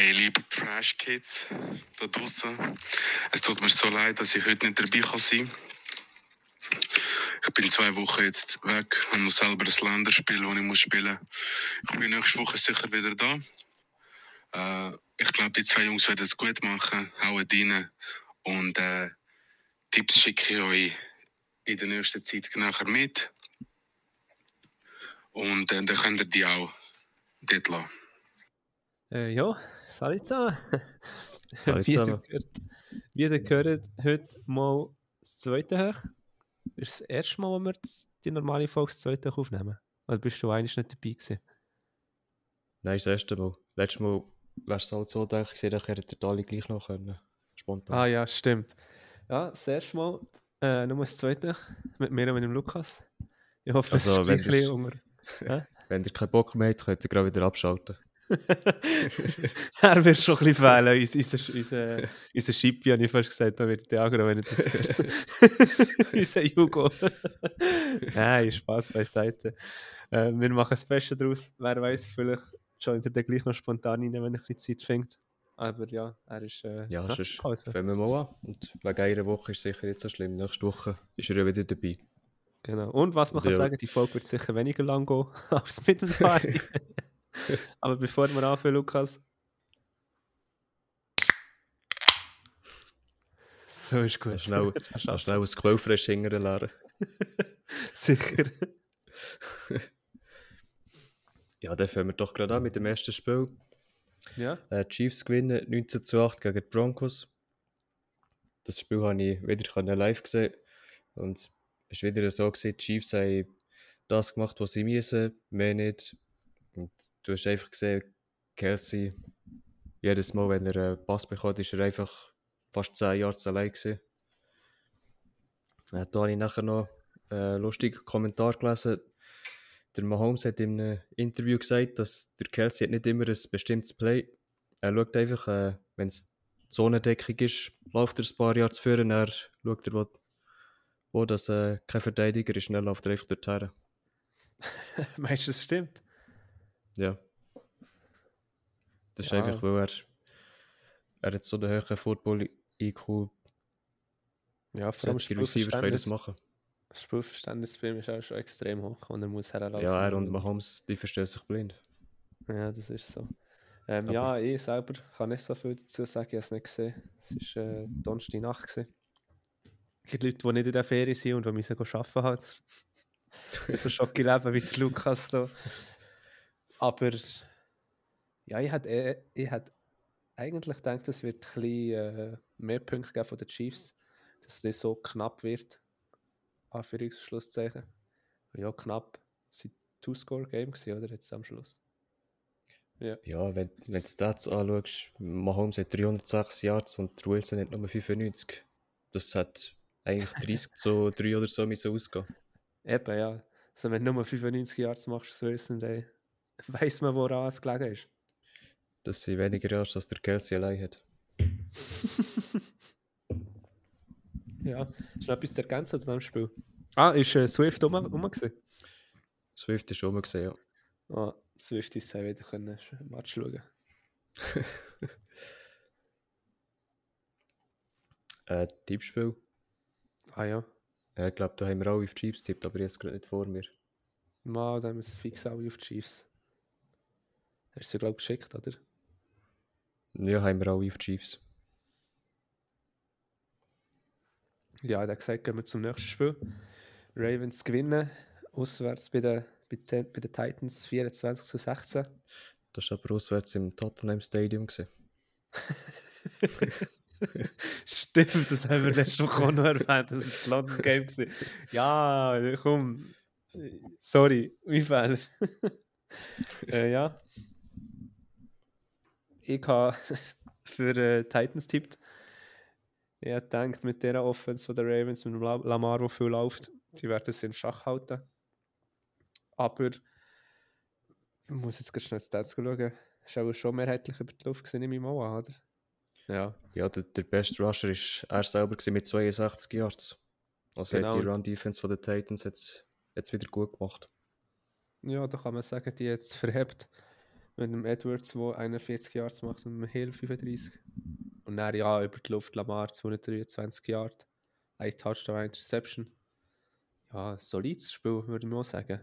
Hey, liebe Trash Kids da draußen, es tut mir so leid, dass ich heute nicht dabei kann sein Ich bin zwei Wochen jetzt weg und muss selber ein Länderspiel, das ich muss spielen muss. Ich bin nächste Woche sicher wieder da. Äh, ich glaube, die zwei Jungs werden es gut machen, hauen rein. Und äh, Tipps schicke ich euch in der nächsten Zeit nachher mit. Und äh, dann könnt ihr die auch dort lassen. Äh, ja, salut zusammen. Salut zusammen. gehört, wie ihr gehört, heute mal das zweite hoch. Ist das erste Mal, wo wir die normale Folge das zweite hoch aufnehmen? Oder bist du eigentlich nicht dabei gewesen? Nein, das erste Mal. Letztes Mal wärst du halt so gedacht, ich hätte ihr alle gleich noch können. Spontan. Ah ja, stimmt. Ja, das erste Mal, äh, nur das zweite mit mir und mit dem Lukas. Ich hoffe, es Also, ist wenn gleich ein bisschen unter. Wenn ihr keinen Bock mehr habt, könnt ihr gerade wieder abschalten. er wird schon ein bisschen fehlen. Unser, unser, unser, unser Schippi, habe ich fast gesagt, da wird der aggro, wenn er das hört. unser Jugo. Nein, Spaß beiseite. Äh, wir machen das Beste daraus. Wer weiß, vielleicht joint er dann gleich noch spontan rein, wenn er ein bisschen Zeit findet. Aber ja, er ist äh, Ja, sonst fangen wir mal an. Und wegen einer Woche ist es sicher nicht so schlimm. Nächste Woche ist er ja wieder dabei. Genau. Und was man kann Ja. sagen, die Folge wird sicher weniger lang gehen als mit dem Dari. Aber bevor wir anfangen, Lukas. So ist gut. Schnell, schnell ein Quellfresh hingern lernen. Sicher. Ja, dann fangen wir doch gerade an mit dem ersten Spiel. Ja. Äh, Chiefs gewinnen 19 zu 8 gegen die Broncos. Das Spiel habe ich wieder live gesehen. Und es war wieder so, gewesen, die Chiefs haben das gemacht, was sie müssen, mehr nicht. Und du hast einfach gesehen, Kelsey, jedes Mal, wenn er einen Pass bekommt, ist er einfach fast 10 Yards allein gewesen. Äh, da habe ich nachher noch einen lustigen Kommentar gelesen. Der Mahomes hat in einem Interview gesagt, dass der Kelsey hat nicht immer ein bestimmtes Play. Er schaut einfach, äh, wenn es Zonendeckung ist, läuft er ein paar Jahre zu führen, er schaut er, wo, wo das äh, kein Verteidiger ist, schnell läuft er einfach dorthin. Meinst du, das stimmt? Ja. Das ist Ja. einfach, weil er, er hat so einen hohen Football-IQ, Ja, vor allem Receiver können das Spielverständnis, machen. das Spielverständnis bei ihm ist auch schon extrem hoch und er muss herlaufen. Ja, er und Mahomes, die verstehen sich blind. Ja, das ist so. Ähm, ja, ich selber kann nicht so viel dazu sagen, ich habe es nicht gesehen. Es war äh, Donnerstag Nacht. gewesen. Es gibt Leute, die nicht in der Ferien sind und die müssen arbeiten halt. so Schocke leben wie der Lukas da. Aber ja, ich hätte, eh- ich hätte eigentlich gedacht, es wird ein bisschen äh, mehr Punkte geben von den Chiefs, dass es nicht so knapp wird. Anführungsschlusszeichen. Ja, knapp. Es war ein Two-Score-Game, gewesen, oder? Jetzt am Schluss. Ja. Ja, wenn, wenn du das anschaust, Mahomes hat 306 Yards und Wilson hat nur 95. Das hat eigentlich 30 zu 3 oder so müssen ausgehen. Eben, ja. Also wenn du nur 95 Yards machst, so wissen, dann weiss man, woran es gelegen ist. Das sind weniger Yards, als der Kelsey allein hat. ja. Ist noch etwas zu ergänzen zu diesem Spiel? Ah, ist äh, Swift rum, rum gewesen? Swift ist schon mal gesehen, ja. Ah, Swift ist ja wieder können Match schauen. Äh, Tippspiel. Ah ja. Äh, ich glaube, da haben wir alle auf die Chiefs tippt, aber jetzt gerade nicht vor mir. Mal, dann haben wir es fix alle auf die Chiefs. Hast du sie, glaube ich, geschickt, oder? Ja, haben wir alle auf die Chiefs. Ja, er hat gesagt, gehen wir zum nächsten Spiel. Ravens gewinnen, auswärts bei den, bei den, bei den Titans 24 zu 16. Das war aber auswärts im Tottenham Stadium. Stimmt, das haben wir letzte Woche auch noch erwähnt, dass es das London Game war. Ja, komm. Sorry, mein Fehler. äh, ja. Ich habe für äh, Titans tippt. Ich habe gedacht, mit dieser Offense von der Ravens, mit dem La- Lamar, der viel läuft, die werden es in Schach halten. Aber ich muss jetzt ganz schnell die Stats schauen. War auch schon mehrheitlich über die Luft in meinem Ohr, oder? Ja. Ja, der, der beste Rusher war er selber mit 62 Yards. Also Genau. hat die Run-Defense von den Titans jetzt, jetzt wieder gut gemacht. Ja, da kann man sagen, die jetzt verhebt. Mit dem Edwards, der 41 Yards macht und dem Hill 35. Und dann ja, über die Luft Lamar 223 Yards. Ein Touchdown, eine Interception. Ja, solides Spiel, würde ich mal sagen.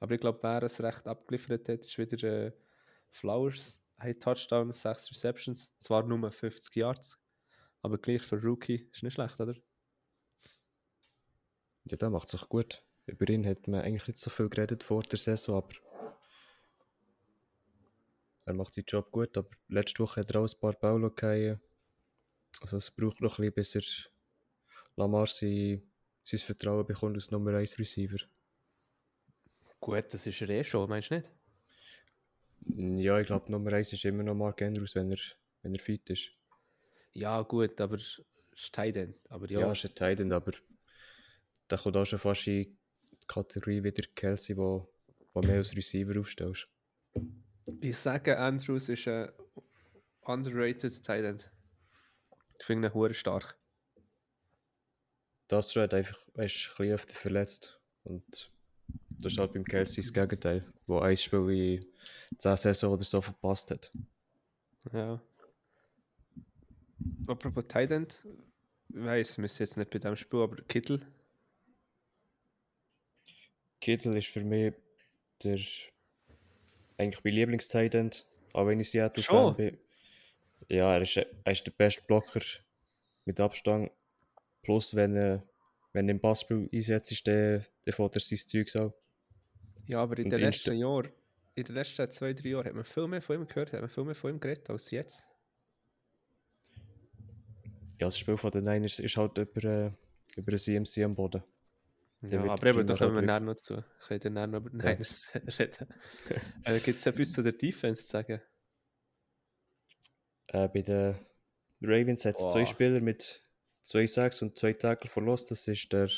Aber ich glaube, wer es recht abgeliefert hat, ist wieder äh, Flowers. Ein Touchdown, sechs Receptions. Zwar nur 50 Yards, aber gleich für Rookie ist nicht schlecht, oder? Ja, der macht es auch gut. Über ihn hat man eigentlich nicht so viel geredet vor der Saison, aber er macht seinen Job gut. Aber letzte Woche hat er auch ein paar Bälle gehabt. Also es braucht noch ein bisschen, bis er Lamar sein, sein Vertrauen bekommt als Nummer 1 Receiver. Gut, das ist er eh schon, meinst du nicht? Ja, ich glaube, Nummer 1 ist immer noch Mark Andrews, wenn er, wenn er fit ist. Ja, gut, aber es ist End. Aber ja, Ja, ist ein Titan, aber der kommt auch schon fast in die Kategorie wieder Kelsey, wo, wo mehr als Receiver aufstellst. Ich sage, Andrews ist ein underrated Tight End. Ich finde ihn hure stark. Das hat einfach, er ist ein öfter verletzt. Und das ist halt beim Kelsey das Gegenteil, wo ein Spiel in 10 Saison oder so verpasst hat. Ja. Apropos Tight End, ich weiss, wir müssen jetzt nicht bei dem Spiel, aber Kittel. Kittel ist für mich der eigentlich mein Lieblings-Titan, auch wenn ich? Seattle-Fan bin. Ja, er ist, er ist der beste Blocker mit Abstand. Plus, wenn er, wenn er im Passspiel einsetzt, ist der, der fährt er sein Zeug auch. Ja, aber in den letzten Jahren, in den letzten zwei, drei Jahren hat man viel mehr von ihm gehört, hat man viel mehr von ihm geredet als jetzt. Ja, das Spiel von den Niners ist halt über, äh, über ein CMC am Boden. Ja, aber eben, da kommen wir nachher noch zu. Ich könnte dann noch über den Ja. Niners reden. äh, Gibt es etwas zu der Defense zu sagen? Äh, bei den Ravens hat es zwei Boah. Spieler mit zwei Sacks und zwei Tackle verloren. Das ist der,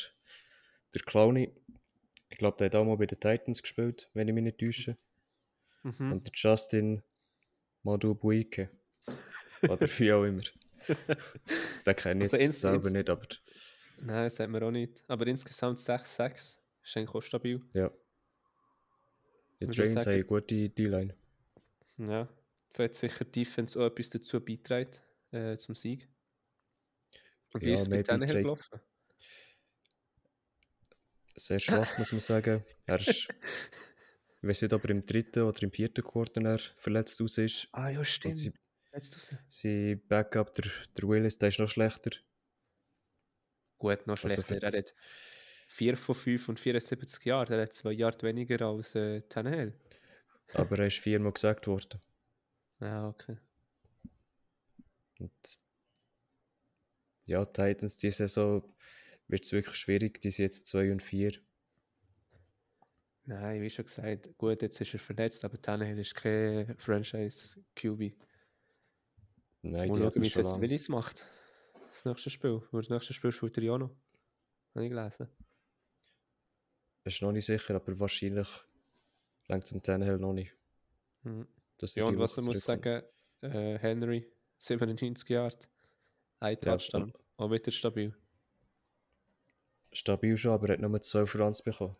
der Clowney. Ich glaube, der hat auch mal bei den Titans gespielt, wenn ich mich nicht täusche. Mhm. Und der Justin Madubuike. Oder wie auch immer. Den kenne ich Also jetzt ins- selber ins- nicht, aber Nein, das sagt man auch nicht. Aber insgesamt 6-6 ist eigentlich auch stabil. ja. Die Ravens haben eine gute D-Line. Ja. Vielleicht sicher die Defense auch etwas dazu beitragen äh, zum Sieg. Und wie Ja, ist es mit denen gelaufen? Sehr schwach, muss man sagen. Er ist, ich weiß nicht, ob er im dritten oder im vierten Quarter er verletzt aus ist. Ah ja, Und stimmt. sie, Jetzt raus. sein Backup, der, der Willis, der ist noch schlechter. Gut, noch Also schlechter. für- er hat 4 von 5 und 74 Jahre. Er hat 2 Jahre weniger als äh, Tannehill. Aber er ist viermal gesagt worden. Ja, okay. Und ja, die Titans diese Saison wird es wirklich schwierig. Die sind jetzt 2 und 4. Nein, wie schon gesagt, gut, jetzt ist er verletzt, aber Tannehill ist kein Franchise-QB. Nein, Mal die hat schauen, wie es jetzt. Willis macht. Das nächste Spiel. Weil das nächste Spiel spielt er ja noch. Habe ich gelesen. Ist noch nicht sicher, aber wahrscheinlich längt zum Tannehill noch nicht. Mhm. Ja, und was man muss sagen, äh, Henry, 97 Jahre, ein Ja, Touchdown, auch wieder stabil. Stabil schon, aber er hat nur 12 Runs bekommen.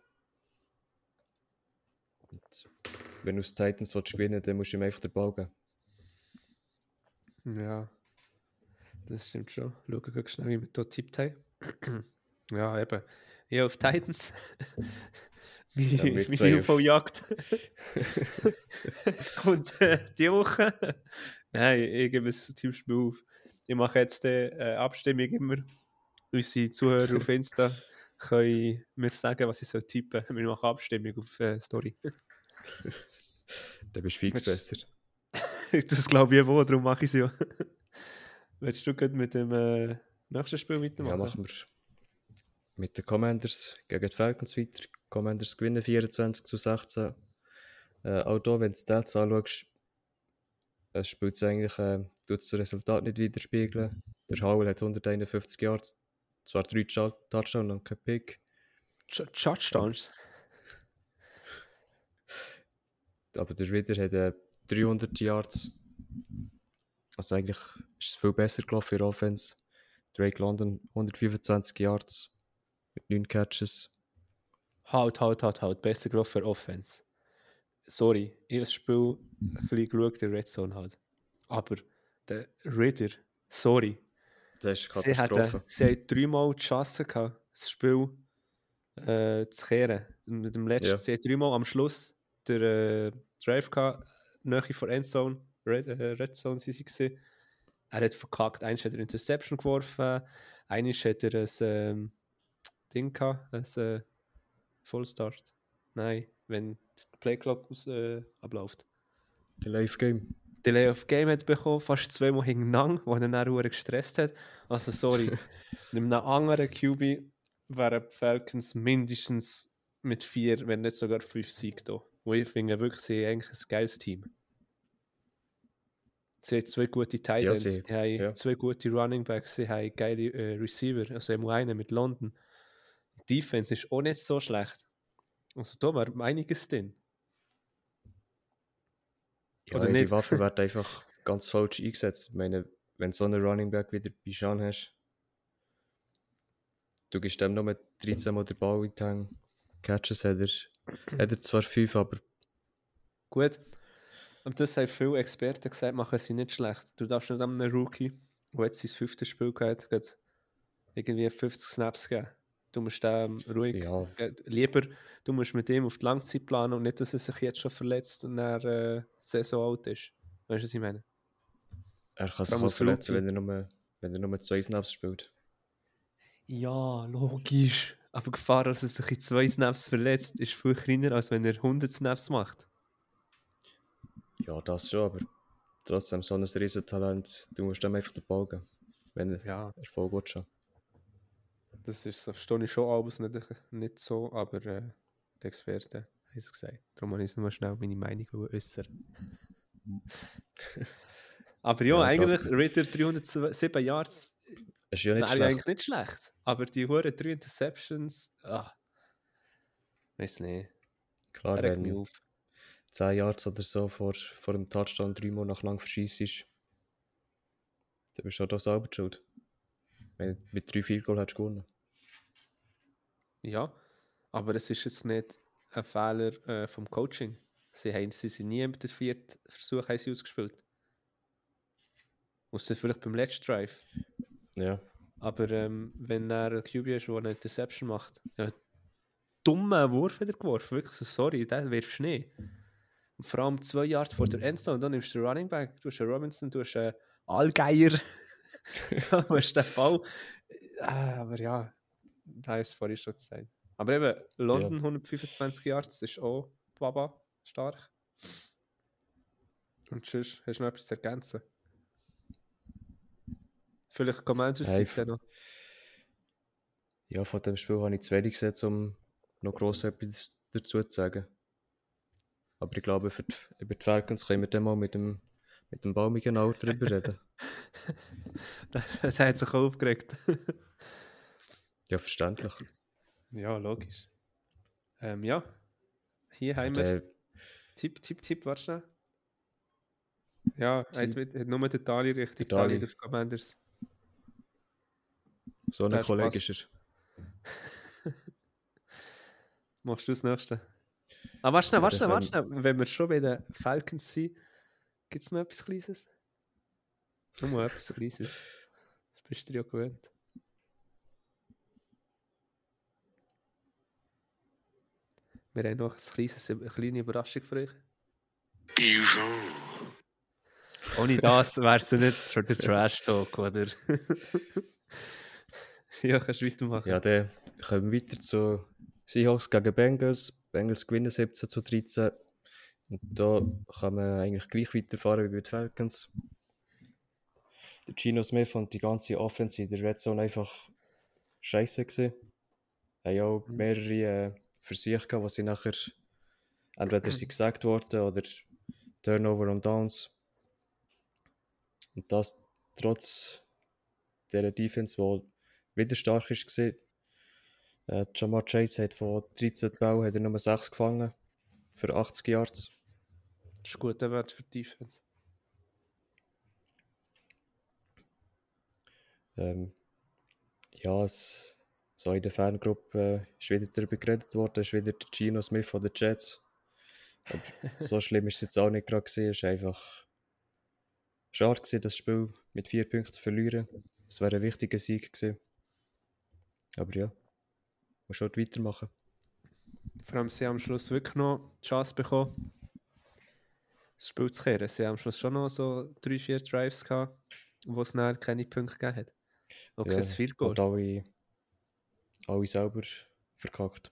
Und wenn du aus Titans willst gewinnen dann musst du ihm einfach den Ball geben. Ja, das stimmt schon. Schauen wir schnell, wie wir hier tippt haben. ja, eben. Ja, auf Titans. wie Ja, wir wie zwei viel auf- von Jagd kommt äh, die Woche? Nein, ich gebe es Tippspiel auf. Ich mache jetzt die äh, Abstimmung immer. Unsere Zuhörer auf Insta können mir sagen, was ich soll tippen. Wir machen Abstimmung auf äh, Story. Dann bist du fix Willst- besser. das glaube ich wohl, darum mache ich es ja. Willst du gerade mit dem äh, nächsten Spiel Ja, weitermachen? machen wir mit den Commanders gegen die Falcons weiter. Commanders gewinnen 24 zu 16. Äh, auch da, wenn du die Stats anschaust, es spielt es eigentlich, äh, tut das Resultat nicht widerspiegeln. Der Howell hat 151 Yards, zwar drei Touch- Touchdowns und kein Pick. Ch- Touchdowns? aber der Ritter hat äh, 300 Yards. Also eigentlich ist es viel besser gelaufen der Offense. Drake London 125 Yards mit 9 Catches. Halt, halt, halt, halt. Besser gelaufen für Offense. sorry, ich habe das Spiel ein bisschen geschaut, der Red Zone halt. Aber der Ritter, sorry, Das ist sie Katastrophe. hatten, sie haben dreimal die Chance gehabt, das Spiel äh, zu kehren. Mit dem letzten, Ja. sie haben dreimal am Schluss der äh, Drive gehabt, Nähe vor Endzone, Red, äh, Red Zone sie gewesen. Er hat verkackt, eins hat er Interception geworfen, eines hat er ein ähm, Ding gehabt, ein äh, Fullstart. Nein, wenn der Playclock aus, äh, abläuft. Die Live-Game. Delay of Game hat bekommen, fast zweimal hintereinander, wo er dann auch gestresst hat. Also sorry, mit einem anderen QB wären die Falcons mindestens mit vier, wenn nicht sogar fünf Sieg da. Wo ich finde, wirklich, sie eigentlich ein geiles Team. Sie haben zwei gute Tight Ja, Ends, sie- sie haben ja. zwei gute Running Backs, sie haben geile äh, Receiver, also immer einen mit London. Die Defense ist auch nicht so schlecht. Also da wäre einiges drin. Ja, Oder nicht? Die Waffe wird einfach ganz falsch eingesetzt. Ich meine, wenn du so einen Running Back wieder bei Sean hast, du gibst dem nur 13 Mal den Ball in die. Catches hat er, hat er zwar 5, aber Gut. Und das haben viele Experten gesagt, machen sie nicht schlecht. Du darfst nicht einem Rookie, der jetzt sein fünftes Spiel gehabt hat, irgendwie 50 Snaps geben. Du musst dem ruhig. ja, ge- Lieber, du musst mit dem auf die Langzeit planen und nicht, dass er sich jetzt schon verletzt und dann äh, Saison alt ist. Weißt du, was ich meine? er kann sich auch verletzen, wenn er, nur, wenn er nur zwei Snaps spielt. Ja, logisch. Aber die Gefahr, dass er sich in zwei Snaps verletzt, ist viel kleiner, als wenn er 100 Snaps macht. Ja, das schon, aber trotzdem so ein Riesentalent, du musst ihm einfach den Ball geben, wenn er Ja. Erfolg will schon. Das ist, verstehe ich schon alles nicht, nicht so, aber äh, die Experten haben es gesagt. Darum habe ich nur schnell meine Meinung äußern. aber ja, Ja, eigentlich. Ritter 307 Yards Ist ja nicht schlecht. eigentlich nicht schlecht. Aber die Huren 3 Interceptions, ah, weiß nicht, Klar, wenn auf. 10 Yards oder so vor, vor dem Touchdown dreimal nach lang verschießt, dann bist du auch selber schuld. Wenn du mit drei Field Goal hättest du gewonnen. Ja, aber es ist jetzt nicht ein Fehler äh, vom Coaching. Sie, haben, sie sind nie mit dem vierten Versuch haben sie ausgespielt. Ausser vielleicht beim letzten Drive. Ja, Aber ähm, wenn er ein QB ist, der eine Interception macht, ja, dummer Wurf wieder geworfen, wirklich so, sorry, der wirft Schnee. Und vor allem zwei Yards vor der Endzone, dann nimmst du den Running Back, du hast einen Robinson, du hast einen Allgeier, da musst du den Ball. Ah, aber ja, da ist es vorhin schon gesagt. Aber eben, London 125 Yards ist auch Baba stark. Und sonst hast du noch etwas zu ergänzen. Vielleicht Commanders Hey, noch. ja, von dem Spiel habe ich zu wenig gesehen, um noch gross etwas dazu zu sagen. Aber ich glaube, für die, über die Falcons können wir dann mal mit dem, mit dem baumigen Alter drüber reden. Das, das hat sich auch aufgeregt. Ja, verständlich. ja, logisch. Ähm, ja, hier haben wir. Der, Tipp, Tipp, Tipp, warte schnell. Ja, hat, hat nur den Tali richtig. Der Tali. Tali auf Commanders. so ein der Kollege ist er. Machst du das nächste? Ah, warte schnell, warte schnell, warte schnell. Wenn wir schon bei den Falcons sind, gibt es noch etwas Kleines? Nur etwas Kleines. Das bist du ja gewöhnt. Wir haben noch ein kleines, eine kleine Überraschung für euch. Bijan. Ohne das wäre es ja nicht schon der Trash-Talk, oder? ja, kannst du weitermachen. Ja, dann kommen wir weiter zu Seahawks gegen Bengals. Bengals gewinnen 17 zu 13. Und da kann man eigentlich gleich weiterfahren wie bei den Falcons. Der Gino Smith und die ganze Offense in der Red Zone einfach scheiße gewesen. Haben auch mehrere äh, Versuche gehabt, wo sie nachher entweder sie gesagt worden oder Turnover und Downs. Und das trotz dieser Defense, die wieder stark ist gesehen. Äh, Jamar Chase hat von 13 Bällen hat er nur 6 gefangen für 80 Yards. Das ist ein guter Wert für die Defense. Ähm, ja, es, so in der Fangruppe äh, ist wieder darüber geredet worden, ist wieder der Gino Smith von den Jets. Aber so schlimm ist es jetzt auch nicht gerade gewesen. Es ist einfach schade gewesen, das Spiel mit vier Punkten zu verlieren. Es wäre ein wichtiger Sieg gewesen. Aber ja, muss schon weitermachen. Vor allem, sie haben am Schluss wirklich noch die Chance bekommen, das Spiel zu kehren. Sie haben am Schluss schon noch so drei, vier Drives gehabt, wo es dann keine Punkte gegeben hat. Und kein Field Goal. Und alle, alle selber verkackt.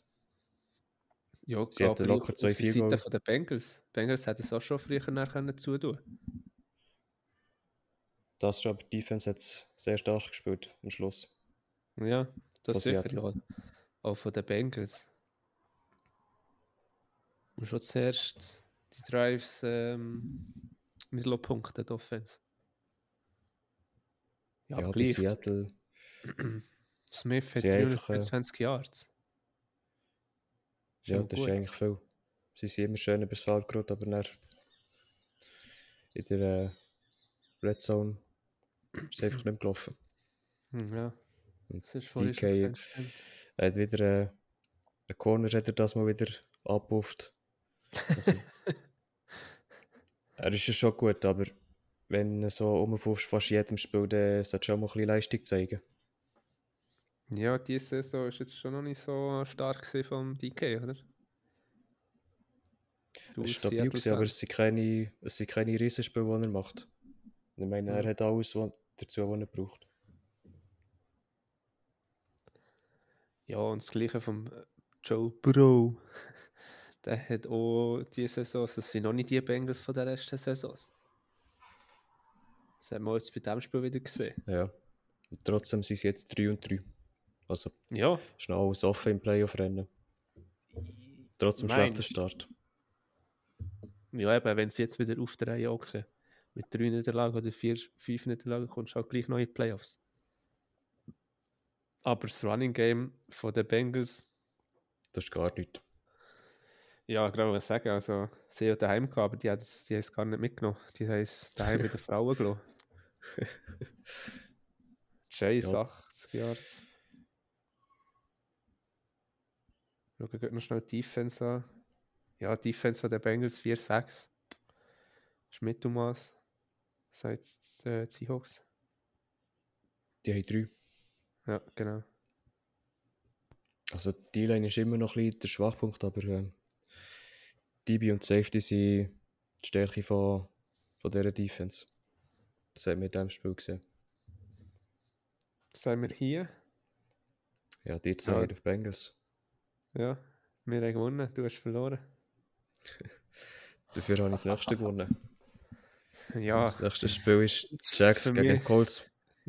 Ja, Sie hätten aber locker zwei, die vier Seite von der Bengals. Die Bengals hätten es auch schon früher nachher zutun Das schon, aber die Defense hat es sehr stark gespielt am Schluss. Ja, das Von sicher. Auch von den Bengals. Und schon zuerst die Drives ähm, mit Punkten, die Offense. Ja, Ja, gleich. Seattle, Smith hat Sie einfach, äh, 320 Yards. ja, das gut. ist eigentlich viel. Sie sind immer schön übers Feld gerollt, aber dann in der äh, Red Zone ist es einfach nicht gelaufen. Hm, ja, Und das ist vorhin DK. Er hat wieder äh, einen Corner hat er das mal wieder abgepufft. Also, er ist ja schon gut, aber wenn du so rumpuffst, fast jedem Spiel, dann sollte schon mal ein bisschen Leistung zeigen. Ja, diese Saison ist jetzt schon noch nicht so stark vom DK, oder? Du Es ist stabil, gewesen, aber es sind keine, es sind keine Riesenspiele, die er macht. Ich meine, er Ja. hat alles was, dazu, was er braucht. Ja, und das Gleiche vom äh, Joe Bro. Der hat auch diese Saison, das sind noch nicht die Bengals von der letzten Saisons. Das haben wir jetzt bei diesem Spiel wieder gesehen. Ja. Und trotzdem sind sie jetzt 3 und 3. Also Ja, ist noch alles offen im Playoff-Rennen. Trotzdem schlechter Meinst- Start. ja eben, wenn sie jetzt wieder auf der Reihe hocken, mit drei Niederlagen oder vier, fünf Niederlagen, kommst du auch gleich noch in die Playoffs. Aber das Running Game von den Bengals, Das ist gar nichts. ja, ich glaube, was sagen, also, sie haben daheim gehabt, aber die haben es die gar nicht mitgenommen. Die haben es daheim bei den Frauen gelassen. Chase, Ja. 80 Yards. Schauen wir noch schnell die Defense an. Ja, die Defense von den Bengals 4-6. Ist Mittelmaß. Seit äh, die Seahawks. Die haben 3. Ja, genau. Also die Line ist immer noch ein bisschen der Schwachpunkt, aber ähm, DB und Safety sind die Stärke von, von dieser Defense. Das hat man in diesem Spiel gesehen. Sind wir hier? Ja, die zwei Ja. haben auf Bengals. Ja, wir haben gewonnen, du hast verloren. Dafür habe ich das nächste gewonnen. Ja, Das nächste Spiel ist Jacks gegen mich-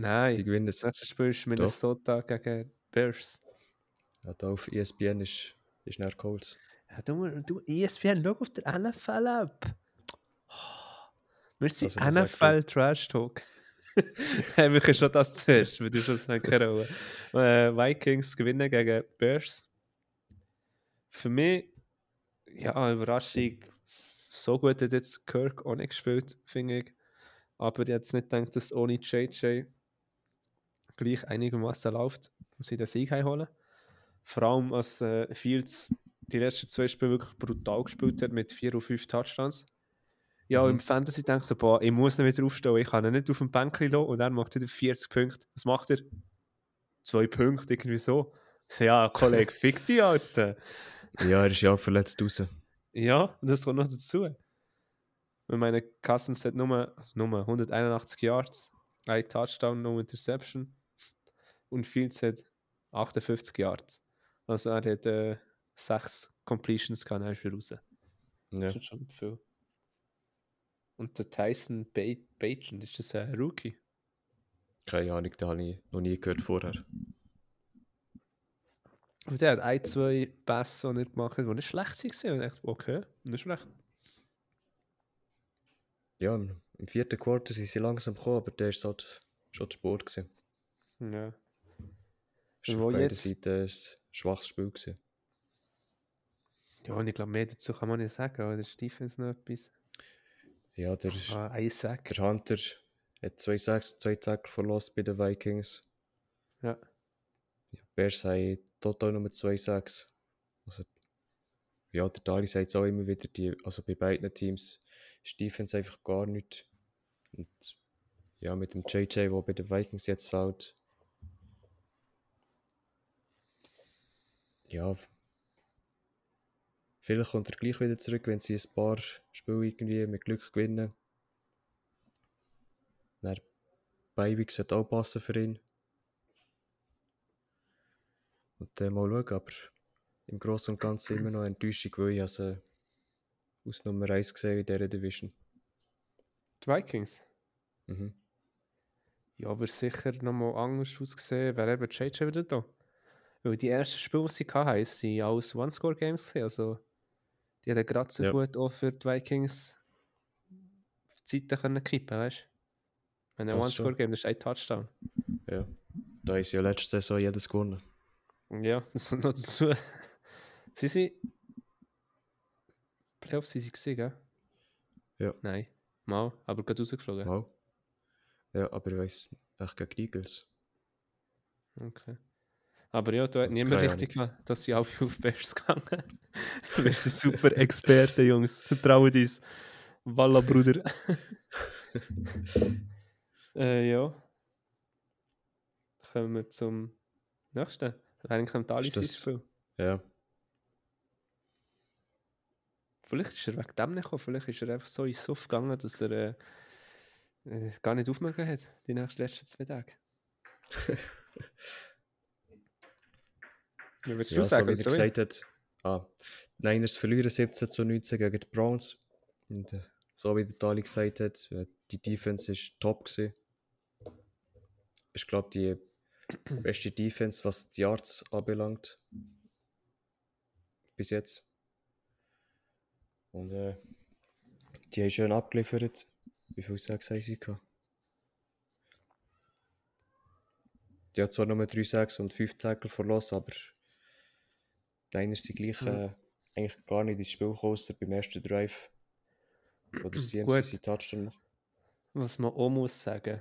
Colts. Die nein. gewinnen. Das nächste Spiel ist Minnesota gegen Bears. Ja, da auf ESPN ist, ist nach Colts. Ja, du, du ESPN, schau auf der NFL ab. Wir sind Also, NFL Trash Talk. Hey, wir können schon das zuerst, weil du schon sagen können. Äh, Vikings gewinnen gegen Bears. Für mich, ja, Überraschung. So gut hat jetzt Kirk auch nicht gespielt, finde ich. Aber ich hätte jetzt nicht gedacht, dass ohne JJ gleich einigermaßen läuft, um sie den Sieg heimholen. Vor allem, als äh, Fields die letzten zwei Spiele wirklich brutal gespielt hat mit vier und fünf Touchdowns. Ja, Mhm. im Fantasy denkst du, boah, ich muss ihn wieder aufstellen, ich kann ihn nicht auf dem Bänkchen lassen und er macht wieder 40 Punkte. Was macht er? Zwei Punkte, irgendwie so. Ich so, Ja, Kollege, fick dich, Alter. Ja, er ist ja auch verletzt raus. Ja, das kommt noch dazu. Weil meine Cousins hat nur, also nur 181 Yards, ein Touchdown, no Interception. Und Fields hat 58 Yards. Also er hat äh, sechs Completions ist er raus. Ja. Das ist schon viel. Und der Tyson ba Bajan, ist das ein Rookie? Keine Ahnung, den habe ich noch nie gehört vorher. Und der hat ein, zwei Pässe, die er gemacht hat, die nicht schlecht waren. Und ich dachte, okay, nicht schlecht. Ja, im, vierten Quarter sind sie langsam gekommen, aber der ist halt schon zu Sport gewesen. Ja. Ist wo jetzt- Seiten ein schwaches Spiel gewesen. Ja, und ich glaube, mehr dazu kann man nicht sagen, aber der Defense noch etwas. Ja, der, ist, Ah, ein Sack. der Hunter hat zwei Sacks, zwei Tackle verloren bei den Vikings. Ja. Ja, Bears haben total nur zwei Sacks. Also, ja, der Dali sagt es auch immer wieder, die, also bei beiden Teams ist Defense einfach gar nicht. Und ja, mit dem JJ, der bei den Vikings jetzt fällt, ja, vielleicht kommt er gleich wieder zurück, wenn sie ein paar Spiele irgendwie mit Glück gewinnen. Dann Beibig sollte auch passen für ihn. Und dann mal schauen, aber im Großen und Ganzen immer noch eine Enttäuschung, weil ich also aus Nummer 1 gesehen in dieser Division. Die Vikings? Mhm. Ja, aber sicher nochmal anders ausgesehen, wäre eben JJ wieder da. Weil die ersten Spiele, die sie hatten, waren alles One-Score-Games. Also, die hätten gerade so Ja. gut auch für die Vikings die Zeiten können kippen, weißt du? Wenn ein. One-Score-Game, das ist ein Touchdown. Ja. Da sie ja letzte Saison jedes gewonnen. Ja, das noch dazu. sie sind. Playoffs sind sie gesehen, gell? Ja. Nein. Mal, aber gerade rausgeflogen. Wow. Ja, aber ich weiss, echt gegen Eagles. Okay. Aber ja, da hat niemand Keine richtig gemacht, dass sie alle auf Bears gegangen. Wir sind super Experten, Jungs. Vertrauen uns. Walla, Bruder. äh, ja. Kommen wir zum nächsten. Eigentlich kommt alles ins Spiel. Ja. Vielleicht ist er wegen dem nicht gekommen. Vielleicht ist er einfach so ins Suff gegangen, dass er äh, äh, gar nicht aufmerksam hat, die nächsten letzten zwei Tage. Ja, würdest du ja, so sagen, wie er gesagt hat, ah, die Niners verlieren 17 zu 19 gegen die Browns. Und, äh, so wie der Dali gesagt hat, äh, die Defense ist top gewesen. Ich glaube, die beste Defense, was die Yards anbelangt. Bis jetzt. Und äh, die haben schön abgeliefert. Wie viel Sacks haben sie gehabt? Die hat zwar nur 3 Sacks und 5 Tackle verloren, aber Niners sind gleich äh, eigentlich gar nicht ins Spiel gekommen, beim ersten Drive. Oder sie Gut. sie Touchdown machen. Was man auch muss sagen,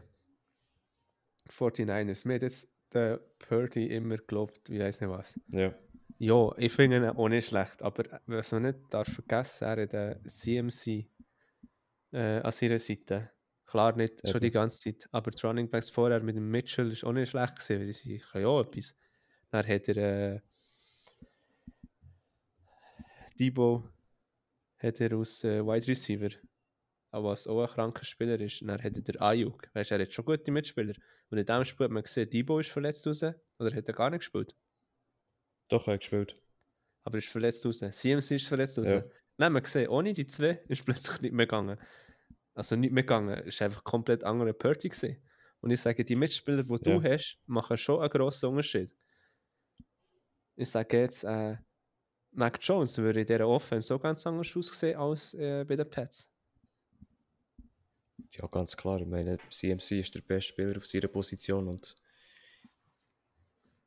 49ers, mir hat jetzt der Purdy immer gelobt, wie weiß nicht was. Ja. Ja, ich finde ihn auch nicht schlecht, aber was man nicht darf vergessen, er hat den CMC äh, an seiner Seite. Klar nicht schon Eben. die ganze Zeit, aber die Running Backs vorher mit dem Mitchell ist auch nicht schlecht gewesen, weil sie können ja auch etwas. Dann hat er äh, Debo hat er aus äh, Wide Receiver, aber was auch ein kranker Spieler ist. Und dann hat er der Ayuk, weißt du, er hat schon gute Mitspieler. Und in dem Spiel hat man gesehen, Debo ist verletzt raus, oder hat er gar nicht gespielt? Doch, er hat gespielt. aber ist verletzt raus. CMC ist verletzt raus. Ja. Haben wir gesehen, ohne die zwei ist plötzlich nicht mehr gegangen. Also nicht mehr gegangen, ist einfach komplett andere Party gewesen. Und ich sage, die Mitspieler, die du Ja. hast, machen schon einen grossen Unterschied. Ich sage jetzt, äh, Mac Jones würde in dieser Offense so ganz anders aussehen als äh, bei den Pets. Ja, ganz klar. Ich meine, CMC ist der beste Spieler auf seiner Position und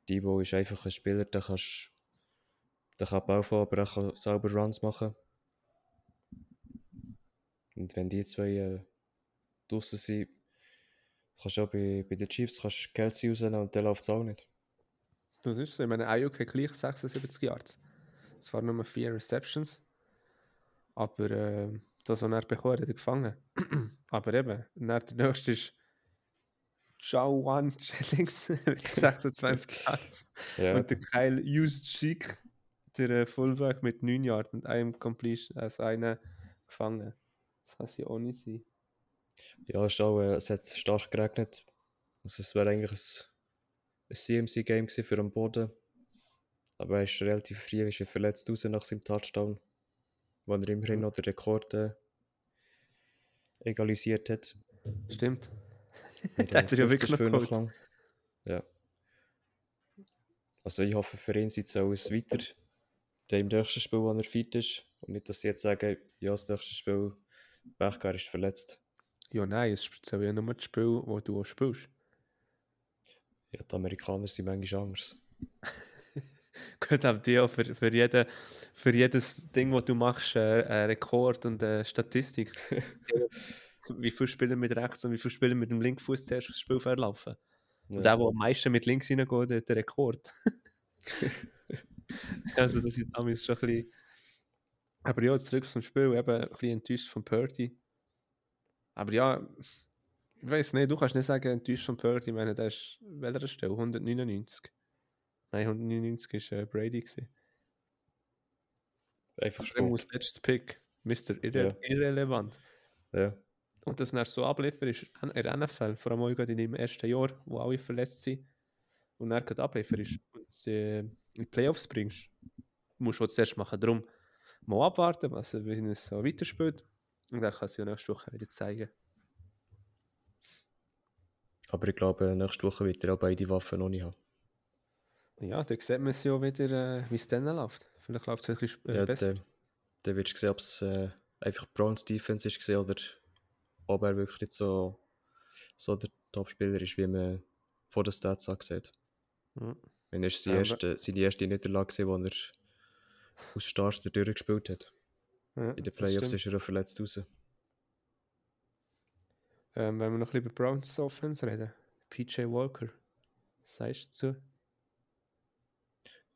Debo ist einfach ein Spieler, der kannst der kann Ball fahren, aber er kann selber Runs machen. Und wenn die zwei äh, draußen sind, kannst du auch bei, bei den Chiefs kannst Kelsey rausnehmen und der läuft es auch nicht. Das ist so. Ich meine, Ayuk hat gleich 76 Yards. Zwar nur 4 Receptions, aber äh, das, was er bekommen hat, hat er gefangen. aber eben, dann der nächste ist Jawan Jennings mit 26 Yards. Ja, Und der Kyle Juszczyk, der äh, Fullback mit 9 Yards und einem Completion, also einen gefangen. Das kann sie auch nicht sein. ja es, auch, äh, es hat stark geregnet. Also es wäre eigentlich ein, ein CMC-Game für am Boden. Aber er ist relativ früh ist er verletzt raus nach seinem Touchdown, wo er immerhin noch den Rekord äh, egalisiert hat. Stimmt. Mit, hat er ja 15 wirklich noch Spielen geholt. lang. Ja. Also ich hoffe für ihn sieht es auch weiter. Der im nächsten Spiel, wo er fit ist. Und nicht, dass sie jetzt sagen, ja, das nächste Spiel, Bechgar ist verletzt. Ja, nein, es ist ja nur das Spiel, wo du auch spielst. Ja, die Amerikaner sind manchmal anders. Die auch für, für, jeden, für jedes Ding, was du machst, äh, ein Rekord und eine Statistik. wie viele Spieler mit rechts und wie viele Spieler mit dem linken Fuß zuerst aufs Spielfeld laufen. Und der, der am meisten mit links reingeht, hat den Rekord. also, das ist damals schon ein bisschen Aber ja, zurück zum Spiel, eben ein bisschen enttäuscht von Purdy. Aber ja, ich weiß nicht, du kannst nicht sagen, enttäuscht von Purdy. Ich meine, der ist, welcher Stelle? 199? Nein, 199 war äh, Brady. Gewesen. Einfach Er muss letztes Pick, Mr. Irre Ja. Irrelevant. Ja. Und das dann so abliefern ist in der NFL, vor allem auch in dem ersten Jahr, wo alle verletzt sind, und dann gerade abliefern ist und sie in die Playoffs bringst, musst du zuerst machen. Darum mal abwarten, was er, es so weiterspielt. Und dann kann es ja nächste Woche wieder zeigen. Aber ich glaube, nächste Woche wird er auch beide Waffen noch nicht haben. Ja, da sieht man es ja wieder, äh, wie es dann läuft. Vielleicht läuft es ein bisschen äh, Ja, besser. dann, wirst du sehen, ob es äh, einfach Browns Defense ist oder ob er wirklich so, so der Topspieler ist, wie man vor den Stats angesehen Ja. Wenn er ist seine erste, seine erste Niederlage, gewesen, wo er aus Starter durchgespielt hat. Ja, In den Playoffs stimmt. ist er verletzt raus. Ähm, wenn wir noch ein bisschen über Browns Offense reden. PJ Walker. Was sagst du dazu?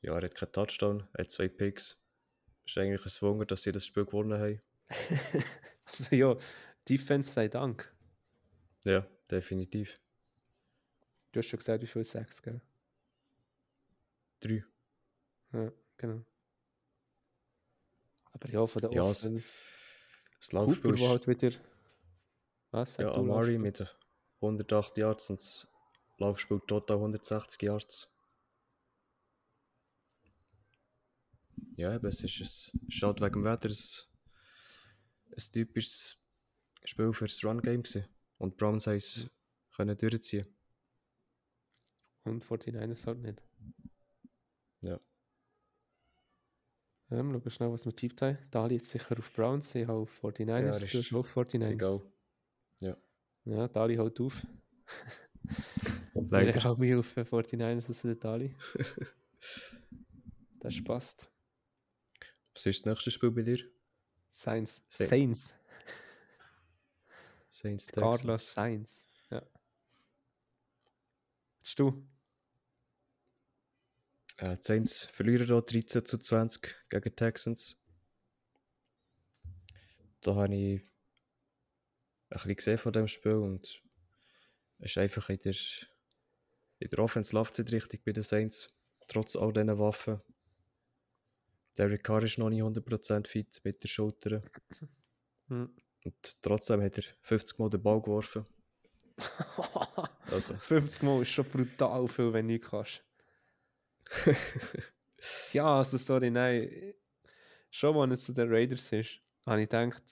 Ja, er hat keinen Touchdown, er hat zwei Picks. Ist eigentlich ein Wunder, dass sie das Spiel gewonnen haben. also ja, Defense sei Dank. Ja, definitiv. Du hast schon gesagt, wie viel Sex, gell? Drei. Ja, genau. Aber ja, von der Ja, Offense. Das Cooper, Laufspiel ist halt wieder. Was? Ja, Amari mit 108 Yards und das Laufspiel total 160 Yards. Ja, eben, es ist, es ist halt wegen dem Wetter ein, ein typisches Spiel für das Run-Game gewesen. Und Browns haben es können durchziehen. Und 49ers halt nicht. Ja. Ähm, schau schnell, was wir tippt haben. Dali jetzt sicher auf Browns, ich habe auf 49ers, Ja, du hast auf 49ers. Egal. Ja, Dali haut auf. Leider. Ich habe mich auf äh, 49ers aus der Dali. das passt. Was ist das nächste Spiel bei dir? Sainz. Sa- Sainz. Saints Texans. Carlos Sainz. Ja. Hast du? Äh, die Saints verlieren hier 13 zu 20 gegen die Texans. Da habe ich ein bisschen gesehen von dem Spiel und es ist einfach in der, in der Offense läuft es richtig bei den Saints, trotz all diesen Waffen. Derek Carr ist noch nicht 100% fit mit der Schulter Hm. und trotzdem hat er 50 Mal den Ball geworfen. Also, 50 Mal ist schon brutal viel, wenn du nicht kannst. ja, also sorry, nein. Schon, als er zu den Raiders ist, habe ich gedacht,